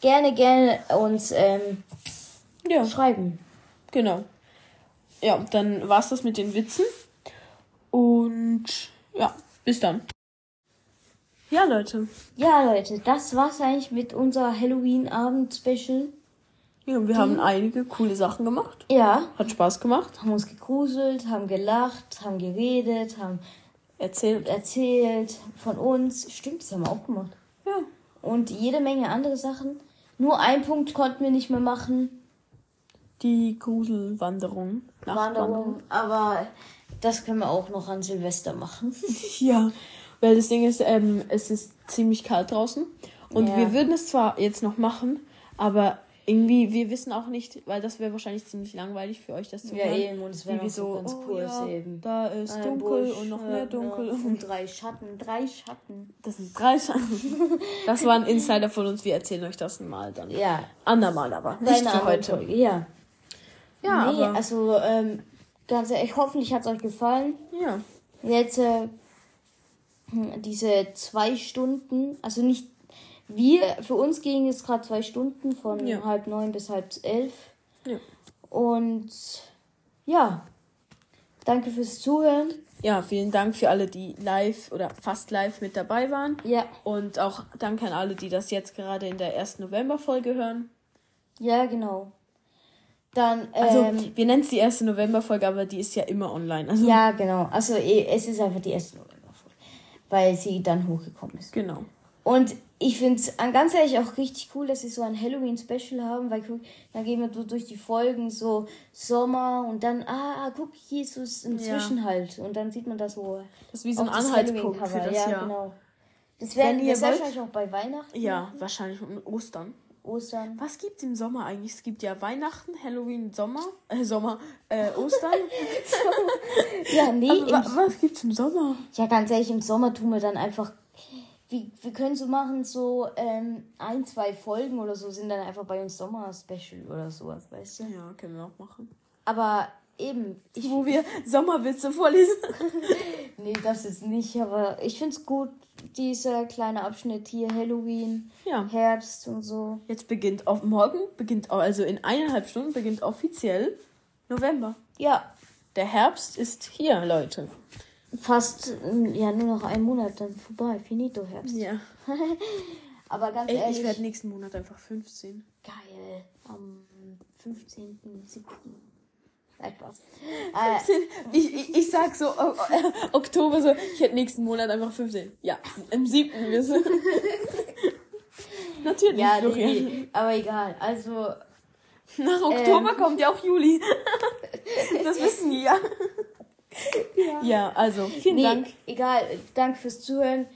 Gerne, gerne uns ähm, Ja, schreiben. genau. Ja, dann war's das mit den Witzen. Und ja, bis dann. Ja, Leute. Ja, Leute, das war's eigentlich mit unserer Halloween-Abend-Special. Ja, wir haben einige coole Sachen gemacht. Ja, Hat Spaß gemacht. haben uns gegruselt, haben gelacht, haben geredet, haben Erzählt. erzählt von uns. Stimmt, das haben wir auch gemacht. Ja. Und jede Menge andere Sachen. Nur einen Punkt konnten wir nicht mehr machen. Die Gruselwanderung. Wanderung, aber das können wir auch noch an Silvester machen. [laughs] [laughs] Ja, weil das Ding ist, ähm, es ist ziemlich kalt draußen. Und Ja. wir würden es zwar jetzt noch machen, aber irgendwie, wir wissen auch nicht, weil das wäre wahrscheinlich ziemlich langweilig für euch, das zu Ja, hören. eben, und es wäre noch so ganz oh, cool ja, eben. Da ist Ein dunkel Busch, und noch ja, mehr dunkel. Ja, und drei Schatten, drei Schatten. Das sind drei Schatten. [laughs] Das war ein Insider von uns, wir erzählen euch das mal dann. Ja, Andermal aber, nicht einer für heute. Ja. Ja, nee, aber, also ähm, ganz ehrlich, hoffentlich hat es euch gefallen. ja. Jetzt äh, hm, diese zwei Stunden, also nicht wir, für uns gingen es gerade zwei Stunden von Ja. halb neun bis halb elf. Ja. Und ja, danke fürs Zuhören. Ja, vielen Dank für alle, die live oder fast live mit dabei waren. Ja, Und auch danke an alle, die das jetzt gerade in der ersten Novemberfolge hören. ja, genau. Dann, Also, ähm, wir nennen es die erste Novemberfolge, aber die ist ja immer online. Also, ja, genau. Also eh, es ist einfach die erste Novemberfolge, weil sie dann hochgekommen ist. genau. Und ich finde es ganz ehrlich auch richtig cool, dass sie so ein Halloween-Special haben, weil guck, dann gehen wir so durch die Folgen so Sommer und dann, ah, guck, Jesus inzwischen halt. Und dann sieht man das so. Das ist wie so ein Anhaltspunkt für das ja, Jahr. genau. Das werden Wenn wir ihr wollt- wahrscheinlich auch bei Weihnachten, Ja, wahrscheinlich um Ostern. Ostern. Was gibt's im Sommer eigentlich? Es gibt ja Weihnachten, Halloween, Sommer, äh, Sommer, äh, Ostern. [laughs] Ja, nee, Aber wa im, was gibt's im Sommer? ja, ganz ehrlich, im Sommer tun wir dann einfach. Wir, wir können so machen, so ähm, ein, zwei Folgen oder so sind dann einfach bei uns Sommer-Special oder sowas, weißt du? Ja, können wir auch machen. Aber eben, ich Wo wir Sommerwitze vorlesen. [laughs] Nee, das ist nicht, aber ich find's gut, dieser kleine Abschnitt hier, Halloween, Ja. Herbst und so. Jetzt beginnt auf morgen, beginnt, also in eineinhalb Stunden beginnt offiziell November. Ja, Der Herbst ist hier, Leute. Fast, ähm, ja, nur noch einen Monat dann vorbei, finito Herbst. Ja. [laughs] Aber ganz Ey, ehrlich, ich werde nächsten Monat einfach 15. geil, am 15.07. Nein, Spaß. [laughs] Äh, Ich, ich, ich sag so o- o- Oktober so, ich hätte nächsten Monat einfach 15. Ja, im siebten wir sind. [laughs] Natürlich, ja, nee, aber egal. Also, Nach Oktober Ähm. kommt ja auch Juli. Das wissen die ja. Ja, also vielen nee, Dank. egal, danke fürs Zuhören.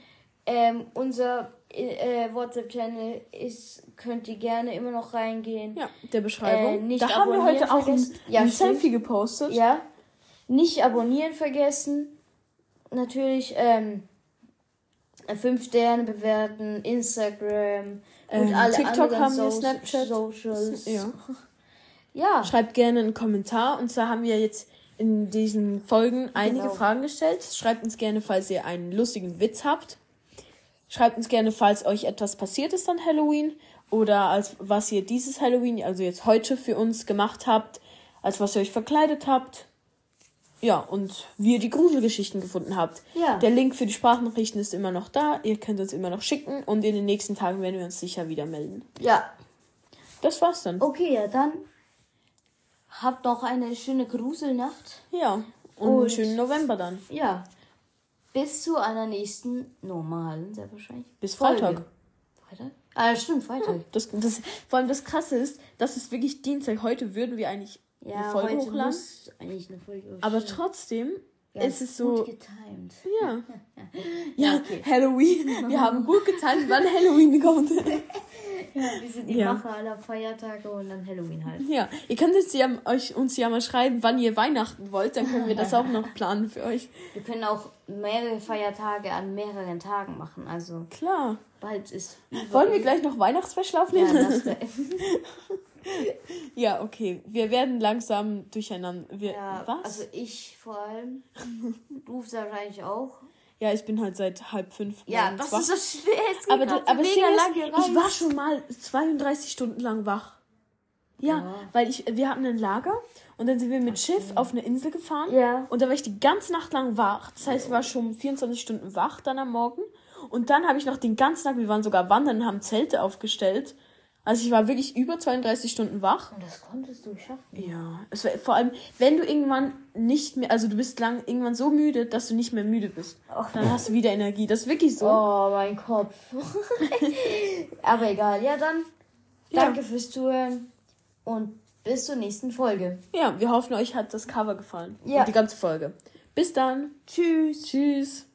Ähm, unser äh, WhatsApp-Channel ist, könnt ihr gerne immer noch reingehen. Ja, der Beschreibung. Äh, nicht da haben wir heute auch ein. Ja, ein. Selfie gepostet. Ja. Nicht abonnieren vergessen. Natürlich ähm, fünf Sterne bewerten, Instagram und Ähm, alle TikTok anderen haben wir, so Snapchat. Socials. Ja. Ja. Schreibt gerne einen Kommentar. Und zwar haben wir jetzt in diesen Folgen einige Genau. Fragen gestellt. Schreibt uns gerne, falls ihr einen lustigen Witz habt. Schreibt uns gerne, falls euch etwas passiert ist an Halloween. Oder als was ihr dieses Halloween, also jetzt heute für uns gemacht habt. Als was ihr euch verkleidet habt. Ja, und wie ihr die Gruselgeschichten gefunden habt. Ja. Der Link für die Sprachnachrichten ist immer noch da. Ihr könnt uns immer noch schicken. Und in den nächsten Tagen werden wir uns sicher wieder melden. Ja. Das war's dann. Okay, ja, dann habt noch eine schöne Gruselnacht. Ja. Und, einen Und- schönen November dann. Ja. Bis zu einer nächsten normalen, sehr wahrscheinlich. Bis Folge. Freitag. Freitag? Ah, stimmt, Freitag. Das, das, vor allem das Krasse ist, das ist wirklich Dienstag. Heute würden wir eigentlich eine Ja, Folge heute hochladen. eigentlich eine Folge Aber erscheinen. trotzdem Ja, ist es so. Gut getimed. Ja. [laughs] Ja, okay. Halloween. Wir haben gut getan, wann Halloween kommt. [laughs] Ja, wir sind die Ja. Macher aller Feiertage und dann Halloween halt. Ja, ihr könnt jetzt ja, euch, uns ja mal schreiben, wann ihr Weihnachten wollt. Dann können wir das auch noch planen für euch. Wir können auch mehrere Feiertage an mehreren Tagen machen. Also Klar. bald ist. Wollen wir gleich noch Weihnachtsspecial Ja, aufnehmen? das [laughs] Ja, okay. Wir werden langsam durcheinander. Wir, ja, was? also ich vor allem. Du wahrscheinlich auch. ja, ich bin halt seit halb fünf. Ja, das wach. ist so schwer. Es geht Aber, aber das mega Ding ist, ich war schon mal 32 Stunden lang wach. Ja, Ja. weil ich, wir hatten ein Lager und dann sind wir mit Schiff auf eine Insel gefahren. Ja. Und da war ich die ganze Nacht lang wach. Das heißt, ich war schon 24 Stunden wach dann am Morgen. Und dann habe ich noch den ganzen Tag, wir waren sogar wandern und haben Zelte aufgestellt. Also ich war wirklich über 32 Stunden wach. Und das konntest du schaffen. Ja, es war, vor allem, wenn du irgendwann nicht mehr, also du bist lang irgendwann so müde, dass du nicht mehr müde bist, dann hast du wieder Energie. Das ist wirklich so. Oh, mein Kopf. [laughs] Aber egal. Ja, dann Ja. danke fürs Zuhören und bis zur nächsten Folge. Ja, wir hoffen, euch hat das Cover gefallen. Ja. Und die ganze Folge. Bis dann. Tschüss. Tschüss.